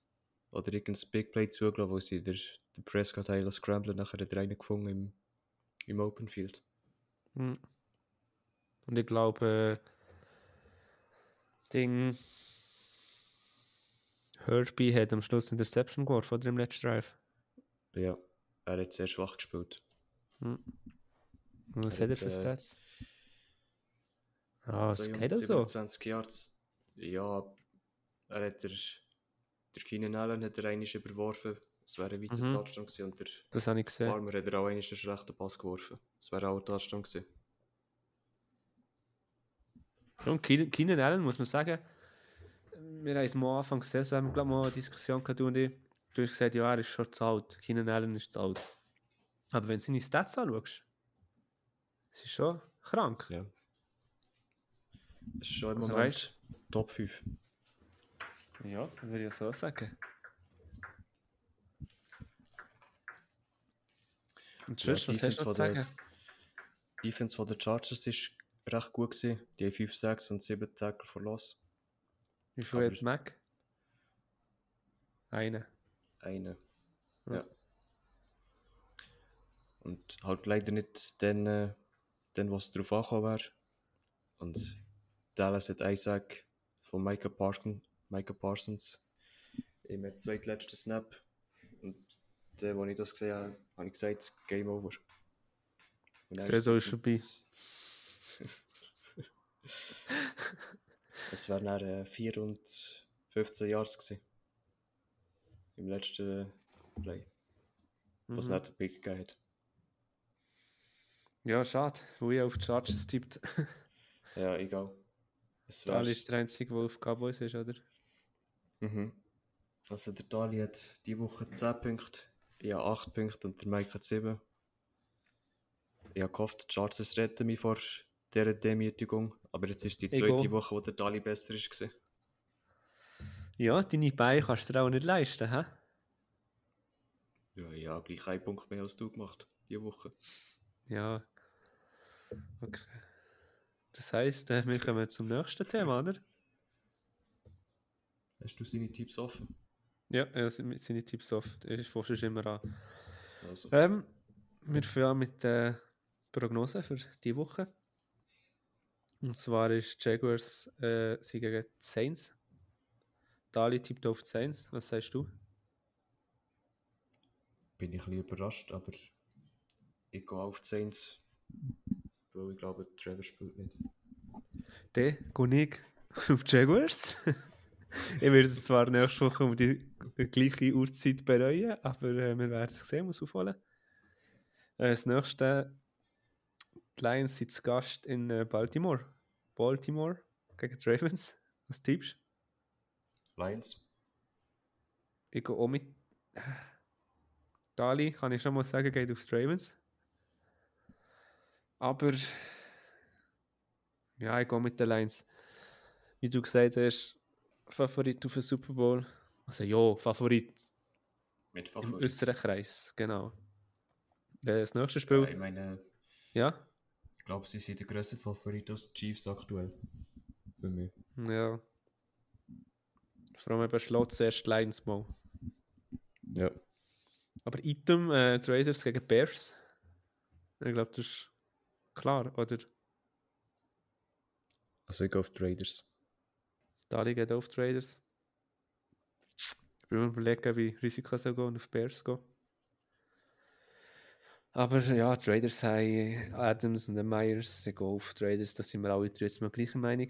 oder irgendein Big Play zugelassen, wo sie der, der Prescott haben scramblen nachher hat er einen gefunden im, im Open Field. Hm. Und ich glaube, äh, Ding. Herbie hat am Schluss Interception geworfen oder im letzten Drive. Ja, er hat sehr schwach gespielt. Hm. Was Er hat er hat, für äh, Stats? Ah, es geht also. 227 Yards. Ja, er hat der, der Keenan Allen hat er einmal überworfen. Es wäre ein weiter Mhm. Touchdown gewesen und der Das habe ich gesehen. Farmer hat auch einen schlechten Pass geworfen. Es wäre auch ein Touchdown gewesen. Und Keenan Allen, muss man sagen, wir haben es mal am Anfang gesehen, so haben wir glaube mal eine Diskussion gehabt, du und ich. Du hast gesagt, ja, er ist schon zu alt. Keenan Allen ist zu alt. Aber wenn du seine Stats anschaust, es ist schon krank. Ja. Es ist schon im Also Moment Top 5. Ja, würde ich so sagen. Und Ja, tschüss, was Defense hast du zu sagen? Die Defense von der Chargers ist recht gut gewesen. Die haben 5 6 und 7 Tackle Loss. Wie viel hat Mac? Eine. Einen. Ja. Ja. Und halt leider nicht den, äh, den was drauf angekommen wäre. Und Dallas hat Sack von Micah, Parson, Micah Parsons im zweitletzten Snap. Der, wo ich das gesehen habe, habe ich gesagt, Game Over. Er Saison ist vorbei. Es wären dann äh, 4 und 15 Jahre gewesen. Im letzten Play. Was Mhm. nicht den Pick gegeben hat. Ja, schade, wo ich auf die Chargers tippt. Ja, egal. Es Dali ist der Einzige, der auf Cowboys ist, oder? Mhm. Also der Dali hat die Woche 10 Punkte, ich habe 8 Punkte und der Mike hat 7. Ich habe gehofft, die Chargers retten mich vor dieser Demütigung, aber jetzt ist die zweite. Woche, wo der Dali besser ist. Gewesen. Ja, deine Beine kannst du dir auch nicht leisten, hä? Ja, ich habe gleich einen Punkt mehr als du gemacht, diese Woche. Ja. Okay. Das heisst, äh, wir kommen zum nächsten Thema, oder? Hast du seine Tipps offen? Ja, ja sind seine Tipps oft. Ich du immer an. Also, Ähm, wir fangen mit der Prognose für die Woche. Und zwar ist Jaguars äh, sie gegen die Saints. Dali tippt auf die Saints. Was sagst du? bin ich ein bisschen überrascht, aber ich gehe auf die Saints, weil ich glaube, Trevor spielt nicht. Dann gehe ich auf die Jaguars. ich werde es zwar nächste Woche um die gleiche Uhrzeit bereuen, aber äh, wir werden es sehen, muss aufholen. Äh, das nächste, die Lions sind zu Gast in äh, Baltimore. Baltimore gegen die Ravens. Was tippst? Lions? Ich gehe auch mit. Dali, kann ich schon mal sagen, geht auf die Ravens. Aber. Ja, ich gehe mit den Lions. Wie du gesagt hast, Favorit auf den Super Bowl. Also ja, Favorit Mit im Favorit. äußeren Kreis, genau. Das nächste Ja, ich Spiel. meine, Ja? ich glaube, sie sind der grösste Favorit aus Chiefs aktuell. Für mich. Ja. Vor allem eben schlägt zuerst Lions mal. Ja. Aber Item, äh, die Raiders gegen Bears. Ich glaube, das ist klar, oder? Also ich gehe auf die Dali geht auf die Raiders. Ich bin mir überlegen, wie Risiko soll gehen und auf Bears gehen. Aber ja, die Raiders haben Adams und Myers, sie gehen auf die Raiders, da sind wir alle drei jetzt mal gleicher Meinung.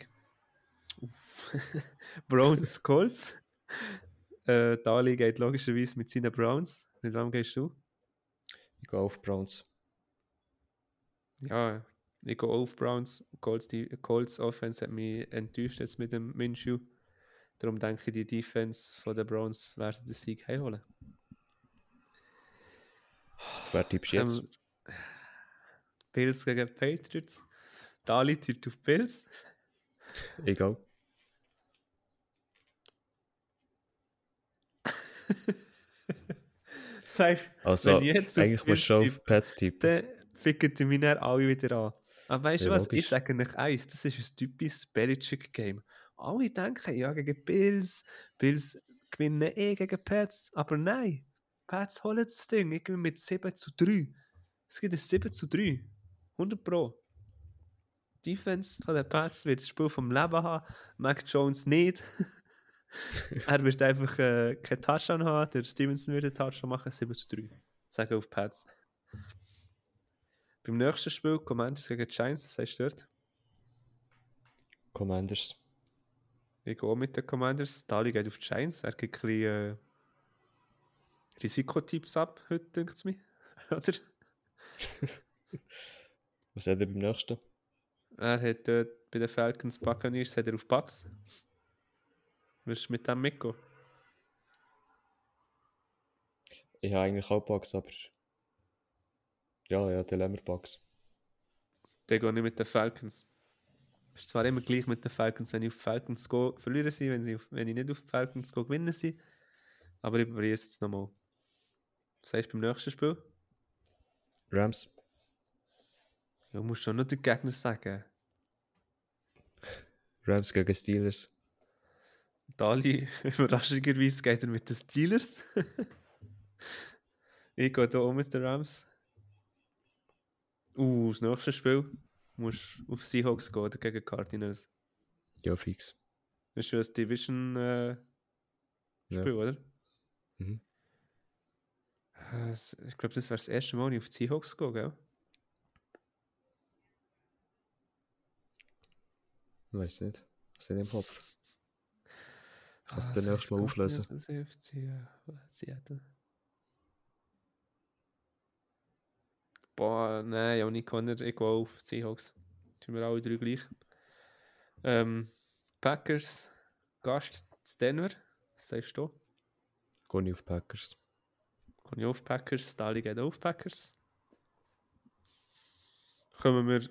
Browns, Colts. Äh, Dali geht logischerweise mit seinen Browns. Mit wem gehst du? Ich gehe auf Browns. Ja, ich gehe auf Browns. Colts, die Colts Offense hat mich enttäuscht jetzt mit dem Minshew. Darum denke ich, die Defense von den Browns werden den Sieg heimholen. Wer tippst jetzt? Ähm, Bills gegen Patriots. Dali tippt auf Bills. Egal. Also, wenn ich jetzt auf eigentlich musst Bills du auf Pets tippen. dann ficken die mich alle wieder an. Aber weißt du Ja, was? Ich logisch. sage euch eins, das ist ein typisches Belichick-Game. Alle denken, ja, gegen Bills, Bills gewinnen eh gegen Pats, aber nein, Pats holen das Ding, ich gewinne mit 7 zu 3. Es gibt ein 7 zu 3. 100 Pro. Die Defense von den Pats wird das Spiel vom Leben haben, Mac Jones nicht. er wird einfach äh, keinen Touchdown haben, der Stevenson wird einen Touchdown machen, 7 zu 3. Sagen auf Pats. Beim nächsten Spiel, Commanders gegen Giants, was sagst du dort? Commanders. Ich gehe auch mit den Commanders. Dali geht auf die Giants. Er gibt ein bisschen äh, Risikotipps ab, heute denkt es mir. Oder? Was hat er beim nächsten? Er hat dort bei den Falcons Buccaneers hat er auf Bucks. Willst du mit dem mitgehen? Ich habe eigentlich auch Bugs, aber. Ja, ja, der Lämmer Bugs. Dann gehe ich mit den Falcons. Ist zwar immer gleich mit den Falcons, wenn ich auf die Falcons gehe, verlieren sie, wenn, sie auf, wenn ich nicht auf die Falcons gehe, gewinnen sie. Aber ich probiere es jetzt nochmal. Was du beim nächsten Spiel? Rams. Ja, du musst schon nur den Gegner sagen. Rams gegen Steelers. Dali, überraschenderweise geht er mit den Steelers. ich gehe hier auch mit den Rams. Uh, das nächste Spiel. Du musst auf Seahawks gehen oder gegen Cardinals. Ja, fix. Das ist schon das Division-Spiel, Ja. oder? Mhm. Äh, Ich glaube, das wäre das erste Mal, wo ich auf die Seahawks gehe, gell? Weiß nicht. Was ist im Kopf? Kannst Ah, du den das nächstes Mal auflösen? FC, äh, Seattle. Boah, nein, ja nicht Connor, ich gehe auf Seahawks. Tun wir alle drei gleich. Ähm, Packers, Gast zu Denver. Was sagst du? Gehe ich auf Packers. Gehe ich auf Packers, Dali geht auf Packers. Kommen wir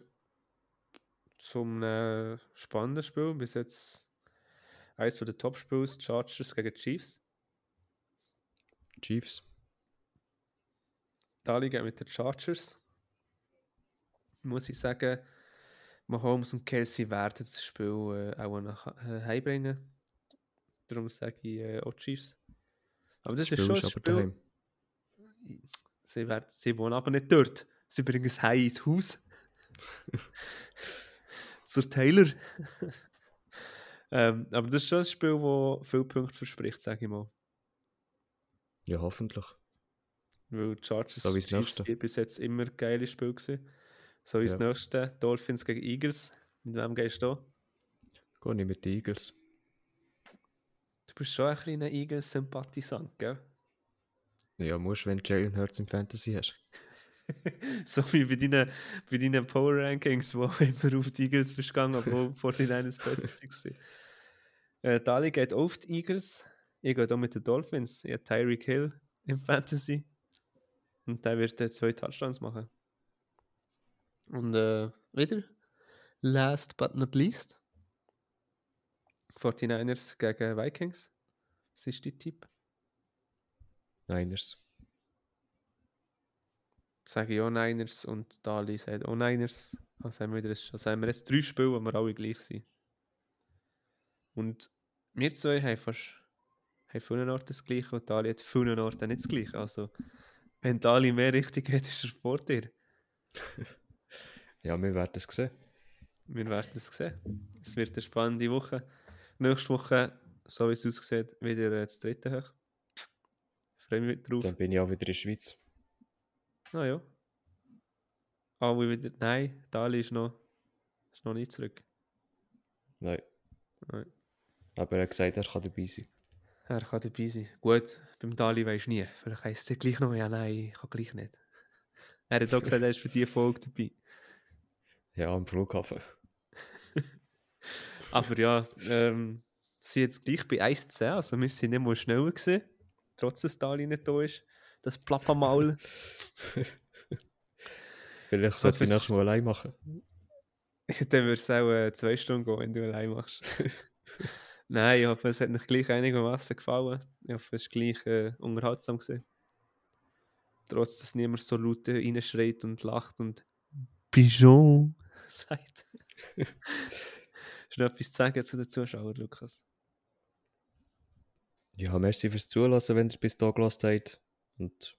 zum äh, spannenden Spiel. Bis jetzt eines der Top-Spiels, Chargers gegen Chiefs. Chiefs. Dali geht mit den Chargers. Muss ich sagen, Mahomes und Kelsey werden das Spiel äh, auch nach äh, heimbringen. Darum sage ich äh, auch Chiefs. Aber das, ist schon ein Spiel. daheim. Sie, werden, sie wohnen aber nicht dort. Sie bringen es heim ins Haus. Zur Taylor. ähm, aber das ist schon ein Spiel, das viele Punkte verspricht, sage ich mal. Ja, hoffentlich. Weil Chargers So das Chiefs bis jetzt immer geile Spiel gewesen. So wie das Ja. nächste, Dolphins gegen Eagles. Mit wem gehst du da? Gehe ich mit den Eagles. Du bist schon ein kleiner Eagles-Sympathisant, gell? Ja, musst, wenn du Jalen Hurts im Fantasy hast. so wie bei deinen, bei deinen Power Rankings, wo immer auf die Eagles bist gegangen, obwohl vor den eines besser waren. Äh, Dali geht auf die Eagles. Ich gehe da mit den Dolphins. Ich habe Tyreek Hill im Fantasy. Und der wird äh, zwei Touchdowns machen. Und äh, wieder, last but not least, 49ers gegen Vikings. Was ist dein Tipp? Niners. sage ich auch Niners und Dali sagt auch Niners. Also haben wir, wieder, also haben wir jetzt drei Spiele, wo wir alle gleich sind. Und wir zwei haben fast haben vielen Orten das Gleiche und Dali hat vielen Orten nicht das Gleiche. Also, wenn Dali mehr richtig hat, ist er vor dir. Ja, wir werden es sehen. Wir werden es sehen. Es wird eine spannende Woche. nächste Woche, so wie es aussieht, wieder äh, das dritte hoch. Freue mich drauf. Dann bin ich auch wieder in der Schweiz. Ah ja. Aber wieder. Nein, Dali ist noch, ist noch nicht zurück. Nein. Nein. Aber er hat gesagt, er kann dabei sein. Er kann dabei sein. Gut, beim Dali du nie. Vielleicht heisst es gleich noch, ja nein, ich kann gleich nicht. Er hat auch gesagt, er ist für diese Folge dabei. Ja, am Flughafen. Aber ja, ähm, sie jetzt gleich bei 1 zu 10, also wir sind nicht mal schneller gewesen, trotz dass Dali nicht da ist. Das Plappamaul. Vielleicht sollte ich das nächstes Mal allein machen. Dann würde es auch äh, zwei Stunden gehen, wenn du allein machst. Nein, ich hoffe, es hat euch gleich einigermaßen gefallen. Ich hoffe, es war gleich äh, unterhaltsam gewesen. Trotz, dass niemand so laut reinschreit und lacht und Pigeon sagt. Hast du noch etwas zu sagen zu den Zuschauern, Lukas? Ja, merci fürs Zulassen, wenn ihr bis da gelassen habt. Und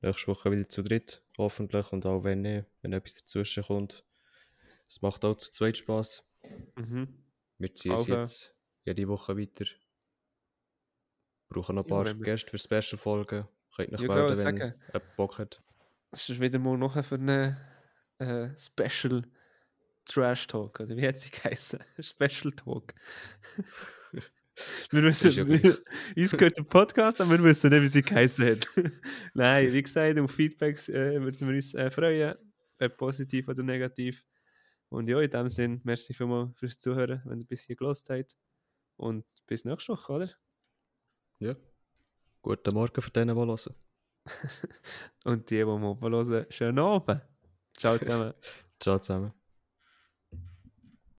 nächste Woche wieder zu dritt, hoffentlich. Und auch wenn nicht, wenn etwas dazwischen kommt. Es macht auch zu zweit Spaß. Mhm. Wir ziehen es jetzt jede Woche weiter. Brauchen noch ein Ja, paar wir- Gäste für Special-Folgen. Könnt ihr Ja, noch genau, melden, wenn sagen. jemand Bock hat. Es ist wieder mal noch für einen äh, Special Trash Talk, oder wie hat sie geheißen? Special Talk. wir ist ja gleich. uns gehört der Podcast, aber wir wissen nicht, wie sie geheißen hat. Nein, wie gesagt, um Feedbacks äh, würden wir uns äh, freuen, ob positiv oder negativ. Und ja, in dem Sinn, merci vielmals fürs Zuhören, wenn ihr bis hier gelost habt. Und bis nächste Woche, oder? Ja. Guten Morgen für denen, die hören. Und die, die mal hören, schönen Abend. Ciao zusammen. Ciao zusammen.